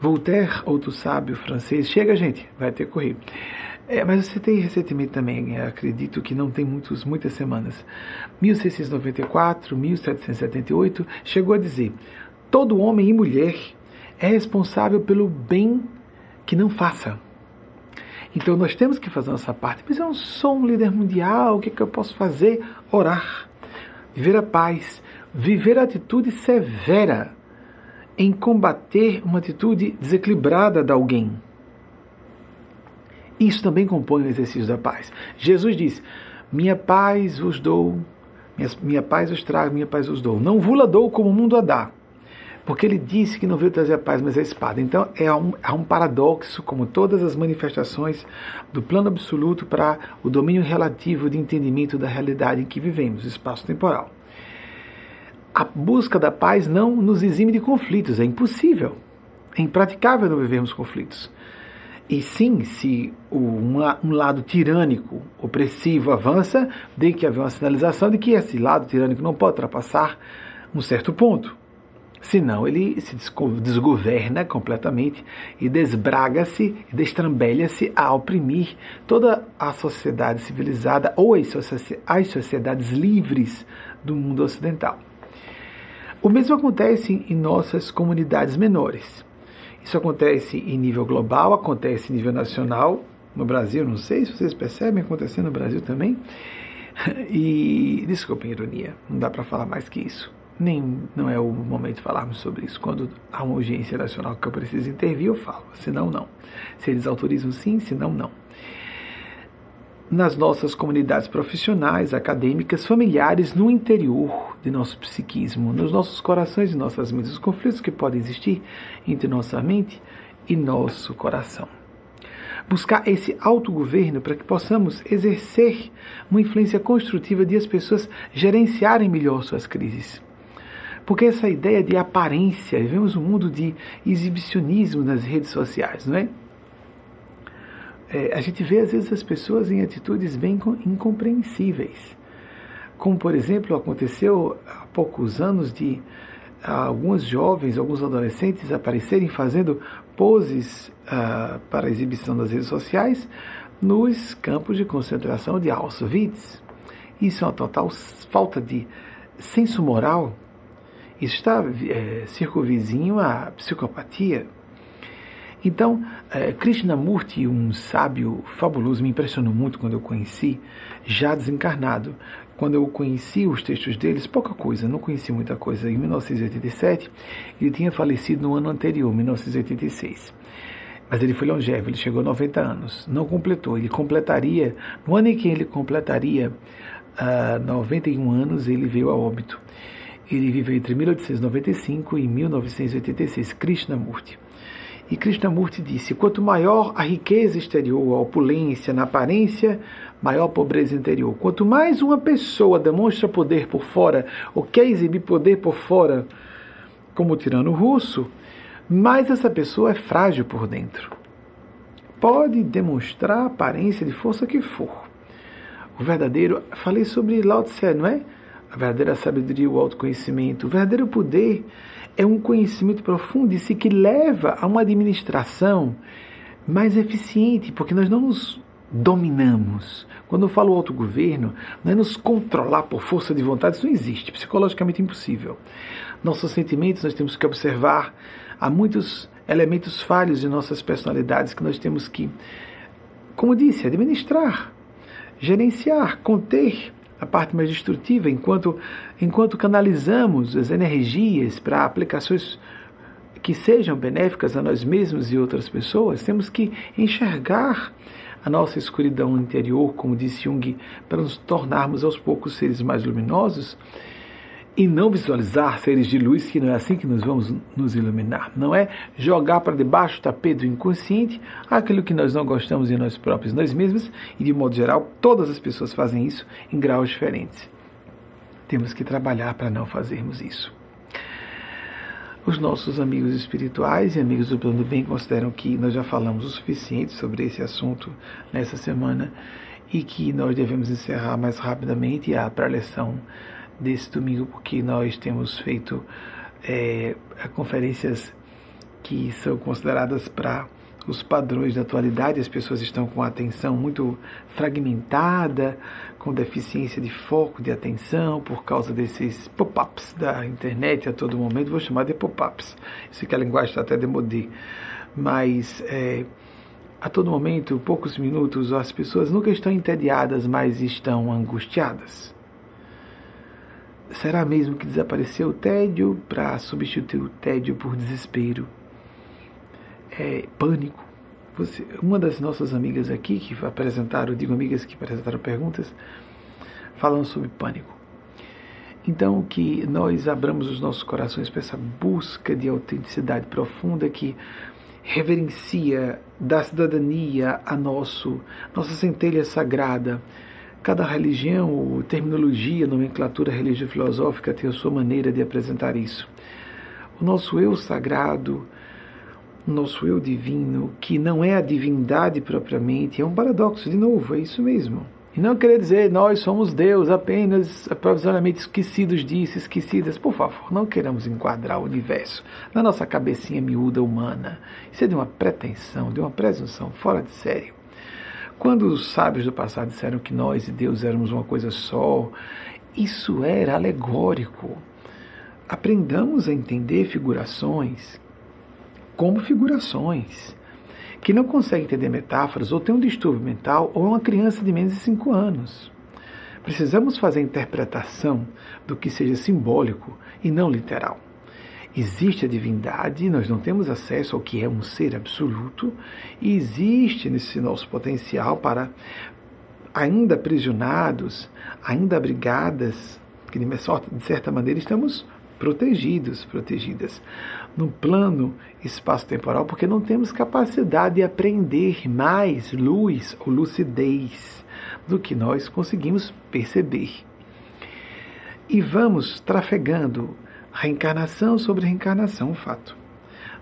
Voltaire, outro sábio francês, chega, gente, vai ter correr. É, mas você tem recentemente também, acredito que não tem muitos, muitas semanas, 1694, 1778, chegou a dizer: todo homem e mulher é responsável pelo bem que não faça. Então nós temos que fazer nossa parte. Mas eu não sou um líder mundial, o que, é que eu posso fazer? Orar, viver a paz, viver a atitude severa em combater uma atitude desequilibrada de alguém. Isso também compõe o exercício da paz. Jesus disse: Minha paz vos dou, minha, minha paz vos trago, minha paz vos dou. Não vula dou como o mundo a dá porque ele disse que não veio trazer a paz, mas a espada. Então é um, é um paradoxo, como todas as manifestações do plano absoluto para o domínio relativo de entendimento da realidade em que vivemos, espaço-temporal. A busca da paz não nos exime de conflitos, é impossível, é impraticável não vivermos conflitos. E sim, se um, lado tirânico, opressivo avança, tem que haver uma sinalização de que esse lado tirânico não pode ultrapassar um certo ponto. Senão ele se desgoverna completamente e desbraga-se destrambelha-se a oprimir toda a sociedade civilizada ou as sociedades livres do mundo ocidental. O mesmo acontece em nossas comunidades menores. Isso acontece em nível global, acontece em nível nacional, no Brasil, não sei se vocês percebem, acontecendo no Brasil também. E desculpem a ironia, não dá para falar mais que isso. Nem não é o momento de falarmos sobre isso. Quando há uma urgência nacional que eu preciso intervir, eu falo. Senão, não. Se eles autorizam, sim, senão, não nas nossas comunidades profissionais, acadêmicas, familiares, no interior de nosso psiquismo, nos nossos corações e nossas mentes, os conflitos que podem existir entre nossa mente e nosso coração. Buscar esse autogoverno para que possamos exercer uma influência construtiva de as pessoas gerenciarem melhor suas crises. Porque essa ideia de aparência, vivemos um mundo de exibicionismo nas redes sociais, não é? é, a gente vê às vezes as pessoas em atitudes bem incompreensíveis. Como, por exemplo, aconteceu há poucos anos de alguns jovens, alguns adolescentes aparecerem fazendo poses uh, para exibição nas redes sociais nos campos de concentração de Auschwitz. Isso é uma total falta de senso moral. Está é, circunvizinho à psicopatia. Então, é, Krishnamurti, um sábio fabuloso, me impressionou muito quando eu conheci, já desencarnado. Quando eu conheci os textos deles, pouca coisa, não conheci muita coisa. Em 1987, ele tinha falecido no ano anterior, 1986. Mas ele foi longevo, ele chegou a 90 anos, não completou. Ele completaria, no ano em que ele completaria uh, ah, 91 anos, ele veio a óbito. Ele viveu entre 1895 e 1986, Krishnamurti. E Krishnamurti disse: quanto maior a riqueza exterior, a opulência na aparência, maior a pobreza interior. Quanto mais uma pessoa demonstra poder por fora, ou quer exibir poder por fora, como o tirano russo, mais essa pessoa é frágil por dentro. Pode demonstrar a aparência de força que for. O verdadeiro, falei sobre Lao Tse, não é? A verdadeira sabedoria, o autoconhecimento, o verdadeiro poder é um conhecimento profundo e que leva a uma administração mais eficiente, porque nós não nos dominamos. Quando eu falo autogoverno, não é nos controlar por força de vontade, isso não existe, psicologicamente impossível. Nossos sentimentos nós temos que observar, há muitos elementos falhos de nossas personalidades que nós temos que, como disse, administrar, gerenciar, conter a parte mais destrutiva, enquanto, enquanto canalizamos as energias para aplicações que sejam benéficas a nós mesmos e outras pessoas, temos que enxergar a nossa escuridão interior, como disse Jung, para nos tornarmos aos poucos seres mais luminosos e não visualizar seres de luz, que não é assim que nós vamos nos iluminar. Não é jogar para debaixo do tapete do inconsciente aquilo que nós não gostamos em nós próprios, nós mesmos, e de modo geral, todas as pessoas fazem isso em graus diferentes. Temos que trabalhar para não fazermos isso. Os nossos amigos espirituais e amigos do plano do bem consideram que nós já falamos o suficiente sobre esse assunto nessa semana e que nós devemos encerrar mais rapidamente a preleção desse domingo, porque nós temos feito é, conferências que são consideradas para os padrões da atualidade, as pessoas estão com a atenção muito fragmentada, com deficiência de foco de atenção por causa desses pop-ups da internet a todo momento. Vou chamar de pop-ups. Isso que a linguagem está até demodê. Mas é, a todo momento, poucos minutos, as pessoas nunca estão entediadas, mas estão angustiadas. Será mesmo que desapareceu o tédio para substituir o tédio por desespero? É, pânico. Você, uma das nossas amigas aqui que apresentaram, digo amigas que apresentaram perguntas, falando sobre pânico. Então, que nós abramos os nossos corações para essa busca de autenticidade profunda que reverencia da cidadania a nosso, nossa centelha sagrada, Cada religião, terminologia, nomenclatura religio-filosófica tem a sua maneira de apresentar isso. O nosso eu sagrado, nosso eu divino, que não é a divindade propriamente, é um paradoxo, de novo, é isso mesmo. E não querer dizer nós somos Deus apenas provisoriamente esquecidos disso, esquecidas. Por favor, não queremos enquadrar o universo na nossa cabecinha miúda humana. Isso é de uma pretensão, de uma presunção fora de sério. Quando os sábios do passado disseram que nós e Deus éramos uma coisa só, isso era alegórico. Aprendamos a entender figurações como figurações que não consegue entender metáforas ou tem um distúrbio mental ou é uma criança de menos de 5 anos. Precisamos fazer a interpretação do que seja simbólico e não literal. Existe a divindade, nós não temos acesso ao que é um ser absoluto, e existe nesse nosso potencial para, ainda aprisionados, ainda abrigadas, que de certa maneira estamos protegidos, protegidas no plano espaço-temporal, porque não temos capacidade de aprender mais luz ou lucidez do que nós conseguimos perceber. E vamos trafegando reencarnação sobre reencarnação, um fato,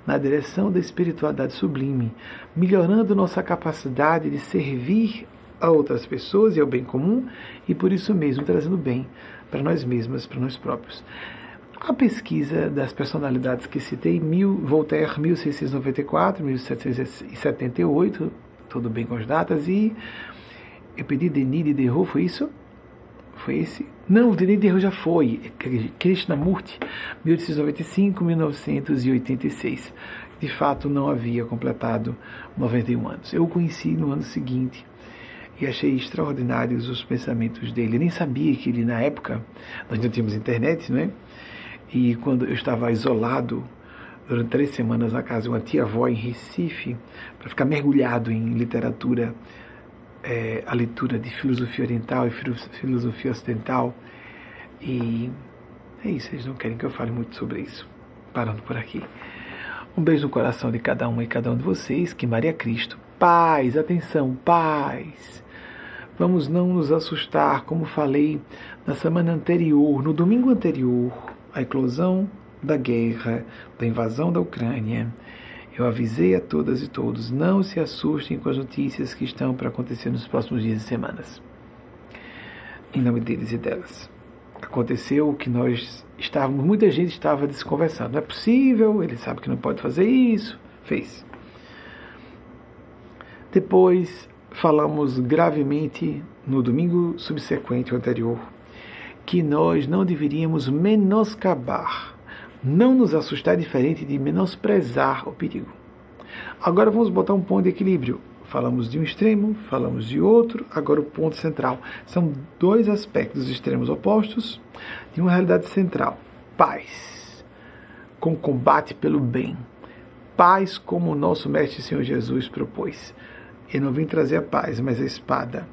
na direção da espiritualidade sublime, melhorando nossa capacidade de servir a outras pessoas e ao bem comum e por isso mesmo trazendo bem para nós mesmas, para nós próprios. A pesquisa das personalidades que citei, mil, Voltaire, 1694, 1778, tudo bem com as datas, e eu pedi Denis Diderot, foi isso? Foi esse? Não, o Diderot já foi, Krishnamurti, 1895, 1986. De fato, não havia completado 91 anos. Eu o conheci no ano seguinte e achei extraordinários os pensamentos dele. Eu nem sabia que ele, na época, nós não tínhamos internet, não é? E quando eu estava isolado durante três semanas na casa de uma tia-avó em Recife, para ficar mergulhado em literatura, é, a leitura de filosofia oriental e filosofia ocidental. E é isso, eles não querem que eu fale muito sobre isso. Parando por aqui. Um beijo no coração de cada uma e cada um de vocês. Que Maria Cristo. Paz, atenção, paz. Vamos não nos assustar, como falei na semana anterior, no domingo anterior a eclosão da guerra, da invasão da Ucrânia, eu avisei a todas e todos: não se assustem com as notícias que estão para acontecer nos próximos dias e semanas. Em nome deles e delas. Aconteceu o que nós estávamos, muita gente estava desconversando. Não é possível, ele sabe que não pode fazer isso. Fez. Depois falamos gravemente no domingo subsequente, o anterior, que nós não deveríamos menoscabar, não nos assustar diferente de menosprezar o perigo. Agora vamos botar um ponto de equilíbrio. Falamos de um extremo, falamos de outro, agora o ponto central. São dois aspectos extremos opostos de uma realidade central. Paz, com combate pelo bem. Paz como o nosso Mestre Senhor Jesus propôs. Eu não vim trazer a paz, mas a espada,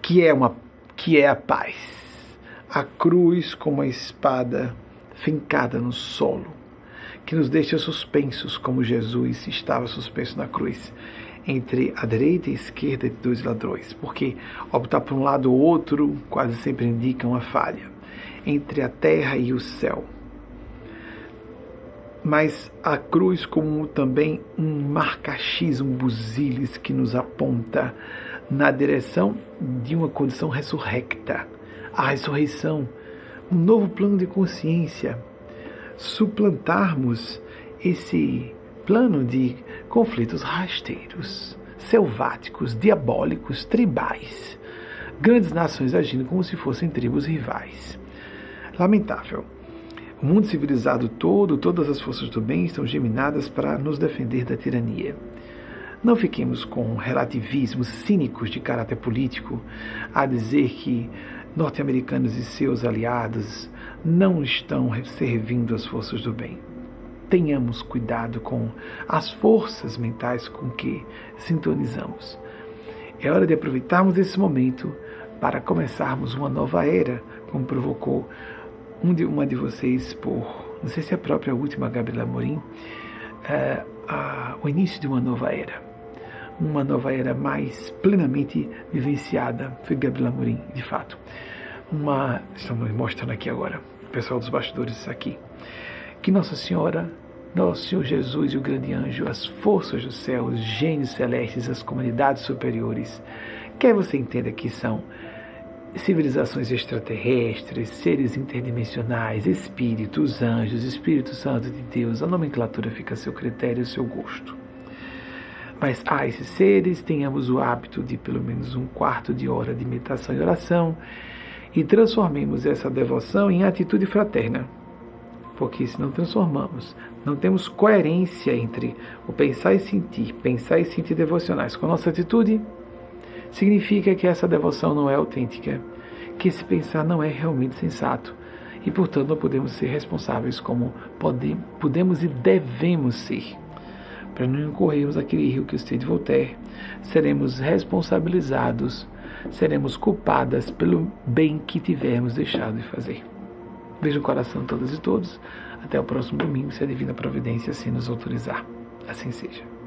que é uma que é a paz a cruz como a espada fincada no solo, que nos deixa suspensos como Jesus estava suspenso na cruz, entre a direita e a esquerda de dois ladrões, porque optar por um lado ou outro quase sempre indica uma falha, entre a terra e o céu. Mas a cruz como também um marca-x, um buziles que nos aponta na direção de uma condição ressurrecta a ressurreição, um novo plano de consciência, suplantarmos esse plano de conflitos rasteiros, selváticos, diabólicos, tribais, grandes nações agindo como se fossem tribos rivais. Lamentável. O mundo civilizado todo, todas as forças do bem estão geminadas para nos defender da tirania. Não fiquemos com relativismos cínicos de caráter político a dizer que norte-americanos e seus aliados não estão servindo as forças do bem. Tenhamos cuidado com as forças mentais com que sintonizamos. É hora de aproveitarmos esse momento para começarmos uma nova era, como provocou um de, uma de vocês por, não sei se é a própria última Gabriela Morim, a, o início de uma nova era uma nova era mais plenamente vivenciada. Foi Gabriela Morim, de fato. Uma, estamos mostrando aqui agora, o pessoal dos bastidores aqui, que Nossa Senhora nosso Senhor Jesus e o grande anjo, as forças do céu, os gênios celestes, as comunidades superiores, quer você entenda que são civilizações extraterrestres, seres interdimensionais, espíritos, anjos, Espírito Santo de Deus, a nomenclatura fica a seu critério e seu gosto. Mas a esses seres tenhamos o hábito de pelo menos um quarto de hora de meditação e oração e transformemos essa devoção em atitude fraterna. Porque se não transformamos, não temos coerência entre o pensar e sentir, pensar e sentir devocionais com a nossa atitude, significa que essa devoção não é autêntica, que esse pensar não é realmente sensato e, portanto, não podemos ser responsáveis como podemos e devemos ser. Para não incorrermos aquele rio que citei de Voltaire, seremos responsabilizados, seremos culpadas pelo bem que tivermos deixado de fazer. Beijo no coração todas e todos. Até o próximo domingo, se a Divina Providência assim nos autorizar. Assim seja.